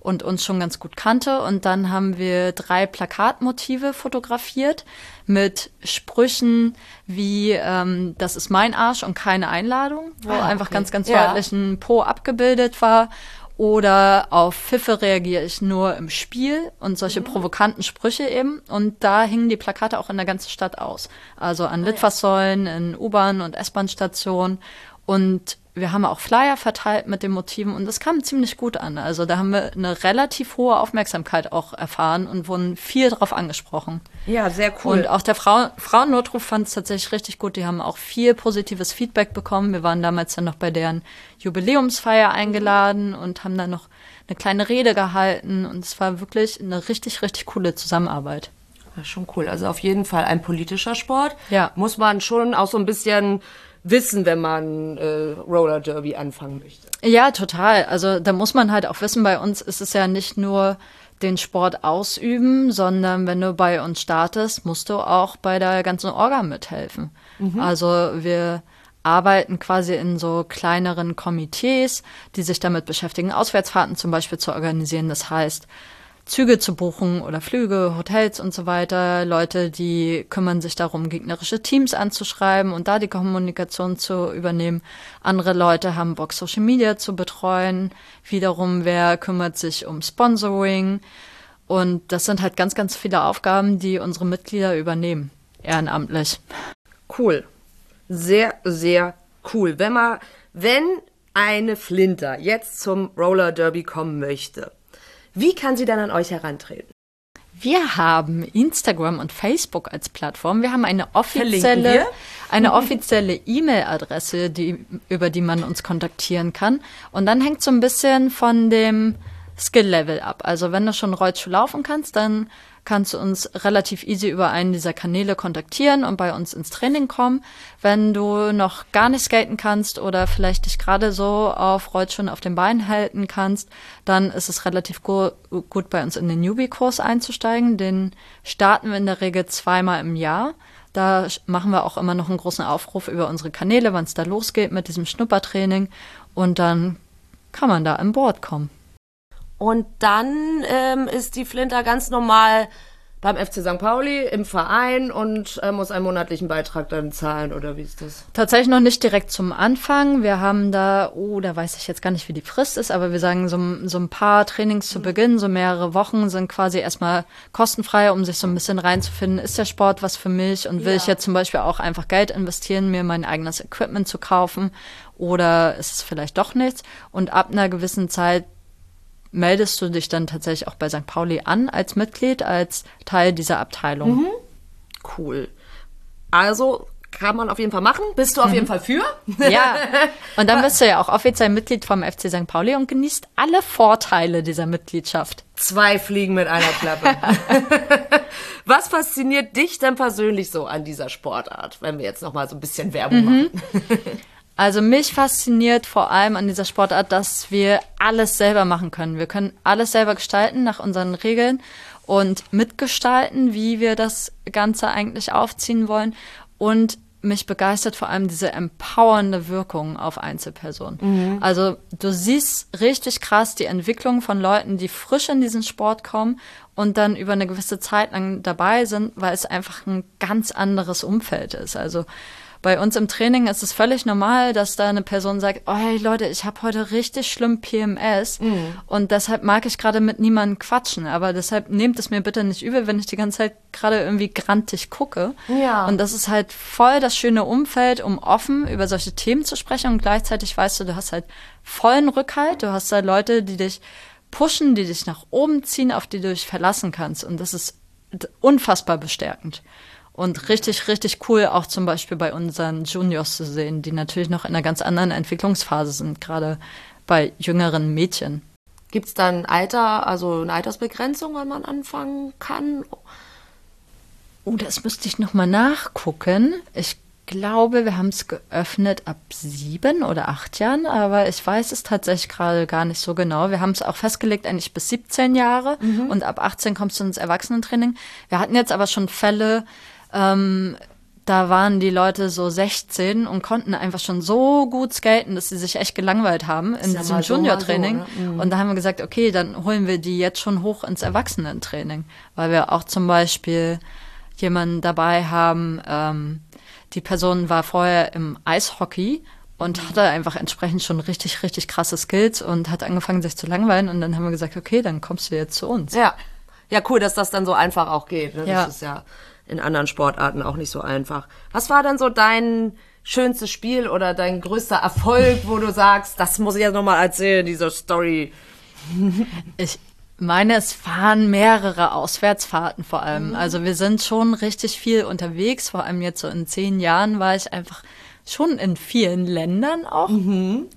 und uns schon ganz gut kannte. Und dann haben wir drei Plakatmotive fotografiert mit Sprüchen wie ähm, das ist mein Arsch und keine Einladung, wo Ah, einfach okay. ganz, ganz Ja. deutlich ein Po abgebildet war. Oder auf Pfiffe reagiere ich nur im Spiel und solche provokanten Sprüche eben. Und da hingen die Plakate auch in der ganzen Stadt aus. Also an Litfaßsäulen, in U-Bahn- und S-Bahn-Stationen. Und wir haben auch Flyer verteilt mit den Motiven und das kam ziemlich gut an. Also da haben wir eine relativ hohe Aufmerksamkeit auch erfahren und wurden viel drauf angesprochen. Ja, sehr cool. Und auch der Frau Frauennotruf fand es tatsächlich richtig gut. Die haben auch viel positives Feedback bekommen. Wir waren damals dann noch bei deren Jubiläumsfeier eingeladen und haben dann noch eine kleine Rede gehalten. Und es war wirklich eine richtig, richtig coole Zusammenarbeit. Ja, schon cool. Also auf jeden Fall ein politischer Sport. Ja. Muss man schon auch so ein bisschen wissen, wenn man äh, Roller Derby anfangen möchte. Ja, total. Also da muss man halt auch wissen, bei uns ist es ja nicht nur den Sport ausüben, sondern wenn du bei uns startest, musst du auch bei der ganzen Orga mithelfen. Also wir arbeiten quasi in so kleineren Komitees, die sich damit beschäftigen, Auswärtsfahrten zum Beispiel zu organisieren. Das heißt, Züge zu buchen oder Flüge, Hotels und so weiter. Leute, die kümmern sich darum, gegnerische Teams anzuschreiben und da die Kommunikation zu übernehmen. Andere Leute haben Bock, Social Media zu betreuen. Wiederum, wer kümmert sich um Sponsoring? Und das sind halt ganz, ganz viele Aufgaben, die unsere Mitglieder übernehmen, ehrenamtlich. Cool. Sehr, sehr cool. Wenn man, wenn eine Flinter jetzt zum Roller Derby kommen möchte, wie kann sie dann an euch herantreten? Wir haben Instagram und Facebook als Plattform. Wir haben eine offizielle, eine offizielle E-Mail-Adresse, die, über die man uns kontaktieren kann. Und dann hängt so ein bisschen von dem Skill-Level ab. Also wenn du schon Rollschuh laufen kannst, dann kannst du uns relativ easy über einen dieser Kanäle kontaktieren und bei uns ins Training kommen. Wenn du noch gar nicht skaten kannst oder vielleicht dich gerade so auf Rollschuhen auf den Beinen halten kannst, dann ist es relativ gu gut bei uns in den Newbie-Kurs einzusteigen. Den starten wir in der Regel zweimal im Jahr. Da machen wir auch immer noch einen großen Aufruf über unsere Kanäle, wann es da losgeht mit diesem Schnuppertraining. Und dann kann man da an Bord kommen. Und dann ähm, ist die Flinter ganz normal beim FC St. Pauli im Verein und äh, muss einen monatlichen Beitrag dann zahlen oder wie ist das? Tatsächlich noch nicht direkt zum Anfang. Wir haben da, oh, da weiß ich jetzt gar nicht, wie die Frist ist, aber wir sagen, so, so ein paar Trainings zu Beginn, so mehrere Wochen sind quasi erstmal kostenfrei, um sich so ein bisschen reinzufinden. Ist der Sport was für mich und will Ja. ich jetzt zum Beispiel auch einfach Geld investieren, mir mein eigenes Equipment zu kaufen oder ist es vielleicht doch nichts? Und ab einer gewissen Zeit meldest du dich dann tatsächlich auch bei St. Pauli an als Mitglied, als Teil dieser Abteilung. Cool. Also kann man auf jeden Fall machen. Bist du auf jeden Fall für? Ja, und dann bist du ja auch offiziell Mitglied vom FC St. Pauli und genießt alle Vorteile dieser Mitgliedschaft. Zwei Fliegen mit einer Klappe. Was fasziniert dich denn persönlich so an dieser Sportart, wenn wir jetzt noch mal so ein bisschen Werbung machen? Also mich fasziniert vor allem an dieser Sportart, dass wir alles selber machen können. Wir können alles selber gestalten nach unseren Regeln und mitgestalten, wie wir das Ganze eigentlich aufziehen wollen. Und mich begeistert vor allem diese empowernde Wirkung auf Einzelpersonen. Also du siehst richtig krass die Entwicklung von Leuten, die frisch in diesen Sport kommen und dann über eine gewisse Zeit lang dabei sind, weil es einfach ein ganz anderes Umfeld ist. Also Bei uns im Training ist es völlig normal, dass da eine Person sagt, oh hey Leute, ich habe heute richtig schlimm PMS Mhm. und deshalb mag ich gerade mit niemandem quatschen. Aber deshalb nehmt es mir bitte nicht übel, wenn ich die ganze Zeit gerade irgendwie grantig gucke. Ja. Und das ist halt voll das schöne Umfeld, um offen über solche Themen zu sprechen und gleichzeitig weißt du, du hast halt vollen Rückhalt, du hast da Leute, die dich pushen, die dich nach oben ziehen, auf die du dich verlassen kannst. Und das ist unfassbar bestärkend. Und richtig, richtig cool auch zum Beispiel bei unseren Juniors zu sehen, die natürlich noch in einer ganz anderen Entwicklungsphase sind, gerade bei jüngeren Mädchen. Gibt es dann Alter, also eine Altersbegrenzung, wann man anfangen kann? Oh, das müsste ich nochmal nachgucken. Ich glaube, wir haben es geöffnet ab sieben oder acht Jahren, aber ich weiß es tatsächlich gerade gar nicht so genau. Wir haben es auch festgelegt, eigentlich bis 17 Jahre und ab 18 kommst du ins Erwachsenentraining. Wir hatten jetzt aber schon Fälle, ähm, da waren die Leute so 16 und konnten einfach schon so gut skaten, dass sie sich echt gelangweilt haben in ja diesem so, Junior-Training. so, ne? Und da haben wir gesagt, okay, dann holen wir die jetzt schon hoch ins Erwachsenentraining, weil wir auch zum Beispiel jemanden dabei haben, ähm, die Person war vorher im Eishockey und hatte einfach entsprechend schon richtig, richtig krasse Skills und hat angefangen, sich zu langweilen. Und dann haben wir gesagt, okay, dann kommst du jetzt zu uns. Ja. Ja, cool, dass das dann so einfach auch geht. Ne? Ja. Das ist ja in anderen Sportarten auch nicht so einfach. Was war denn so dein schönstes Spiel oder dein größter Erfolg, wo du sagst, das muss ich jetzt nochmal erzählen, diese Story? Ich meine, es waren mehrere Auswärtsfahrten vor allem. Also wir sind schon richtig viel unterwegs. Vor allem jetzt so in zehn Jahren war ich einfach schon in vielen Ländern auch,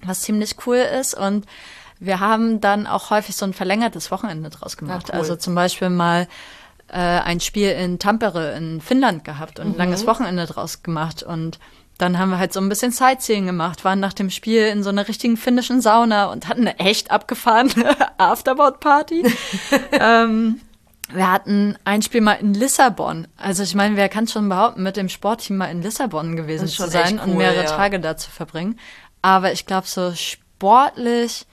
was ziemlich cool ist. Und wir haben dann auch häufig so ein verlängertes Wochenende draus gemacht. Ja, cool. Also zum Beispiel mal äh, ein Spiel in Tampere in Finnland gehabt und ein langes Wochenende draus gemacht. Und dann haben wir halt so ein bisschen Sightseeing gemacht, waren nach dem Spiel in so einer richtigen finnischen Sauna und hatten eine echt abgefahrene Afterboard-Party. ähm, wir hatten ein Spiel mal in Lissabon. Also ich meine, wer kann schon behaupten, mit dem Sportteam mal in Lissabon gewesen zu sein echt und cool, mehrere ja. Tage da zu verbringen. Aber ich glaube, so sportlich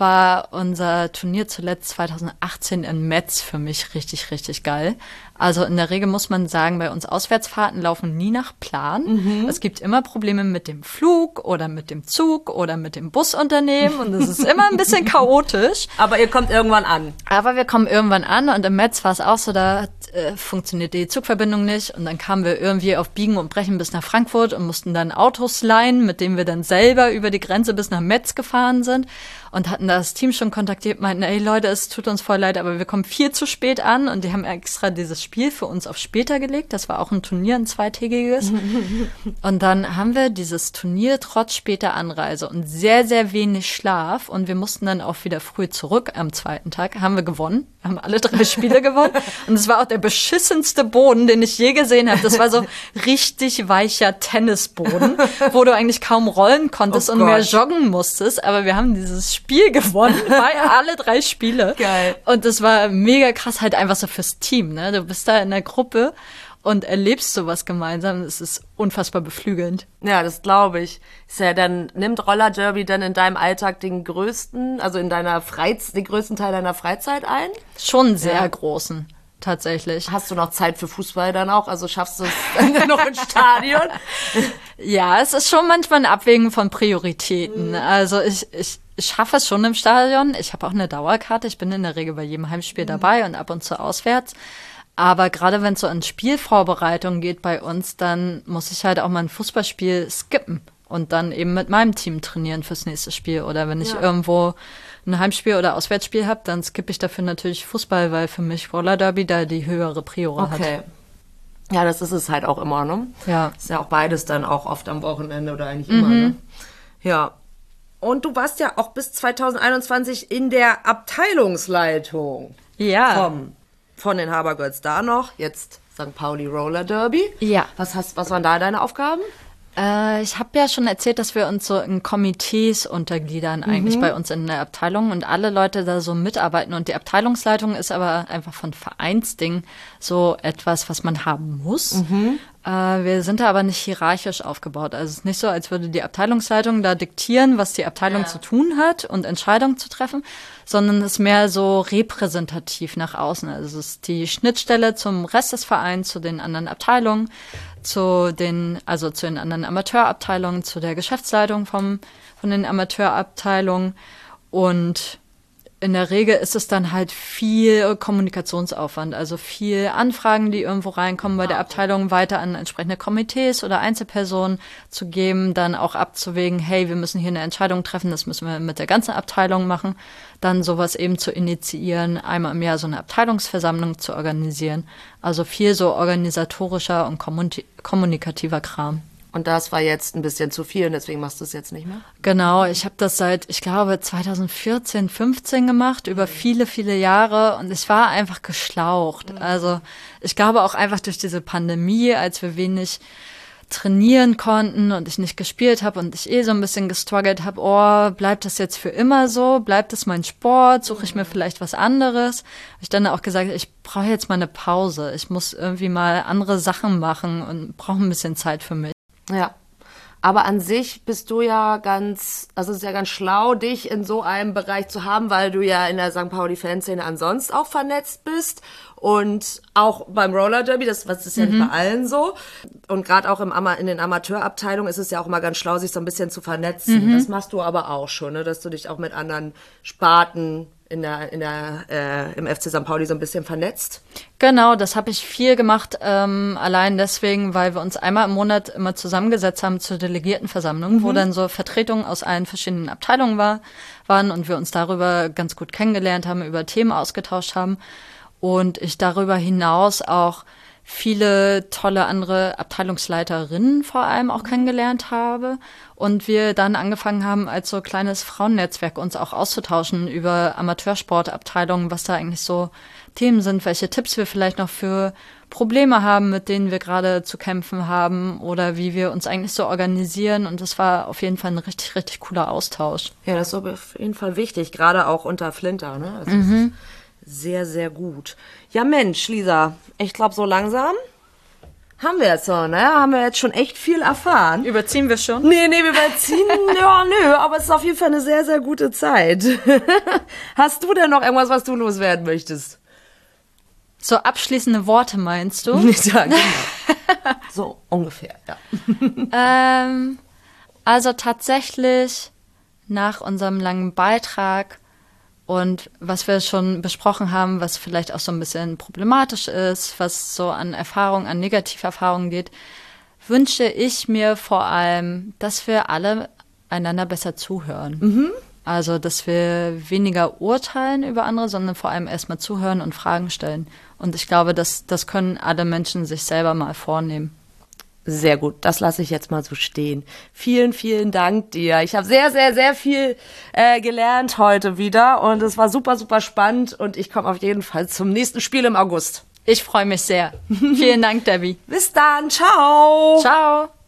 war unser Turnier zuletzt 2018 in Metz für mich richtig, richtig geil. Also in der Regel muss man sagen, bei uns Auswärtsfahrten laufen nie nach Plan. Mhm. Es gibt immer Probleme mit dem Flug oder mit dem Zug oder mit dem Busunternehmen und es ist immer ein bisschen chaotisch. Aber ihr kommt irgendwann an. Aber wir kommen irgendwann an und im Metz war es auch so, da äh, funktioniert die Zugverbindung nicht und dann kamen wir irgendwie auf Biegen und Brechen bis nach Frankfurt und mussten dann Autos leihen, mit denen wir dann selber über die Grenze bis nach Metz gefahren sind und hatten das Team schon kontaktiert, meinten, ey Leute, es tut uns voll leid, aber wir kommen viel zu spät an und die haben extra dieses Spiel für uns auf später gelegt. Das war auch ein Turnier, ein zweitägiges. Und dann haben wir dieses Turnier trotz später Anreise und sehr, sehr wenig Schlaf und wir mussten dann auch wieder früh zurück am zweiten Tag. Haben wir gewonnen, haben alle drei Spiele gewonnen und es war auch der beschissenste Boden, den ich je gesehen habe. Das war so richtig weicher Tennisboden, wo du eigentlich kaum rollen konntest Oh und mehr Gott. joggen musstest, aber wir haben dieses Spiel gewonnen, bei alle drei Spiele. Geil. Und das war mega krass halt einfach so fürs Team, ne? Du bist da in der Gruppe und erlebst sowas gemeinsam. Es ist unfassbar beflügelnd. Ja, das glaube ich. Ist ja dann, nimmt Roller Derby dann in deinem Alltag den größten, also in deiner Freizeit, den größten Teil deiner Freizeit ein? Schon sehr Ja. großen, tatsächlich. Hast du noch Zeit für Fußball dann auch? Also schaffst du es noch ins Stadion? Ja, es ist schon manchmal ein Abwägen von Prioritäten. Also ich, ich, ich schaffe es schon im Stadion. Ich habe auch eine Dauerkarte. Ich bin in der Regel bei jedem Heimspiel dabei und ab und zu auswärts. Aber gerade wenn es so an Spielvorbereitung geht bei uns, dann muss ich halt auch mal ein Fußballspiel skippen und dann eben mit meinem Team trainieren fürs nächste Spiel. Oder wenn ich Ja. irgendwo ein Heimspiel oder Auswärtsspiel habe, dann skippe ich dafür natürlich Fußball, weil für mich Roller Derby da die höhere Priore hat. Okay. Ja, das ist es halt auch immer, ne? Ja. Ist ja auch beides dann auch oft am Wochenende oder eigentlich immer, ne? Ja. Und du warst ja auch bis 2021 in der Abteilungsleitung Ja. vom, von den Habergirls da noch, jetzt St. Pauli Roller Derby. Ja. Was, hast, was waren da deine Aufgaben? Äh, ich habe ja schon erzählt, dass wir uns so in Komitees untergliedern, eigentlich bei uns in der Abteilung und alle Leute da so mitarbeiten. Und die Abteilungsleitung ist aber einfach von Vereinsding so etwas, was man haben muss. Ähm, Äh, wir sind da aber nicht hierarchisch aufgebaut. Also es ist nicht so, als würde die Abteilungsleitung da diktieren, was die Abteilung ja. zu tun hat und Entscheidungen zu treffen, sondern es ist mehr so repräsentativ nach außen. Also es ist die Schnittstelle zum Rest des Vereins, zu den anderen Abteilungen, zu den, also zu den anderen Amateurabteilungen, zu der Geschäftsleitung vom, von den Amateurabteilungen. Und in der Regel ist es dann halt viel Kommunikationsaufwand, also viel Anfragen, die irgendwo reinkommen bei der Abteilung, weiter an entsprechende Komitees oder Einzelpersonen zu geben, dann auch abzuwägen, hey, wir müssen hier eine Entscheidung treffen, das müssen wir mit der ganzen Abteilung machen, dann sowas eben zu initiieren, einmal im Jahr so eine Abteilungsversammlung zu organisieren, also viel so organisatorischer und kommunikativer Kram. Und das war jetzt ein bisschen zu viel und deswegen machst du es jetzt nicht mehr? Genau, ich habe das seit, ich glaube, 2014, 15 gemacht, über viele, viele Jahre und ich war einfach geschlaucht. Mhm. Also ich glaube auch einfach durch diese Pandemie, als wir wenig trainieren konnten und ich nicht gespielt habe und ich eh so ein bisschen gestruggelt habe, oh, bleibt das jetzt für immer so? Bleibt das mein Sport? Suche ich mir vielleicht was anderes? Hab ich dann auch gesagt, ich brauche jetzt mal eine Pause. Ich muss irgendwie mal andere Sachen machen und brauche ein bisschen Zeit für mich. Ja. Aber an sich bist du ja ganz, also es ist ja ganz schlau, dich in so einem Bereich zu haben, weil du ja in der St. Pauli-Fanszene ansonsten auch vernetzt bist und auch beim Roller Derby, das, das ist ja mhm. nicht bei allen so. Und gerade auch im, in den Amateurabteilungen ist es ja auch immer ganz schlau, sich so ein bisschen zu vernetzen. Mhm. Das machst du aber auch schon, ne? dass du dich auch mit anderen Sparten in der, in der, äh, im FC St. Pauli so ein bisschen vernetzt? Genau, das habe ich viel gemacht, ähm, allein deswegen, weil wir uns einmal im Monat immer zusammengesetzt haben zur Delegiertenversammlung, mhm. wo dann so Vertretungen aus allen verschiedenen Abteilungen war, waren und wir uns darüber ganz gut kennengelernt haben, über Themen ausgetauscht haben und ich darüber hinaus auch viele tolle andere Abteilungsleiterinnen vor allem auch kennengelernt habe und wir dann angefangen haben, als so kleines Frauennetzwerk uns auch auszutauschen über Amateursportabteilungen, was da eigentlich so Themen sind, welche Tipps wir vielleicht noch für Probleme haben, mit denen wir gerade zu kämpfen haben oder wie wir uns eigentlich so organisieren. Und das war auf jeden Fall ein richtig, richtig cooler Austausch. Ja, das ist auf jeden Fall wichtig, gerade auch unter Flinter. Ne? Also mhm. Sehr, sehr gut. Ja, Mensch, Lisa, ich glaube, so langsam haben wir jetzt so, ne? Haben wir jetzt schon echt viel erfahren. Überziehen wir schon? Nee, nee, wir überziehen, ja, nö, aber es ist auf jeden Fall eine sehr, sehr gute Zeit. Hast du denn noch irgendwas, was du loswerden möchtest? So abschließende Worte meinst du? ja, genau. so ungefähr, ja. ähm, also tatsächlich nach unserem langen Beitrag und was wir schon besprochen haben, was vielleicht auch so ein bisschen problematisch ist, was so an Erfahrungen, an Negativerfahrungen geht, wünsche ich mir vor allem, dass wir alle einander besser zuhören. Mhm. Also, dass wir weniger urteilen über andere, sondern vor allem erstmal zuhören und Fragen stellen. Und ich glaube, dass das können alle Menschen sich selber mal vornehmen. Sehr gut, das lasse ich jetzt mal so stehen. Vielen, vielen Dank dir. Ich habe sehr, sehr, sehr viel äh, gelernt heute wieder und es war super, super spannend und ich komme auf jeden Fall zum nächsten Spiel im August. Ich freue mich sehr. vielen Dank, Debbie. Bis dann, ciao. Ciao.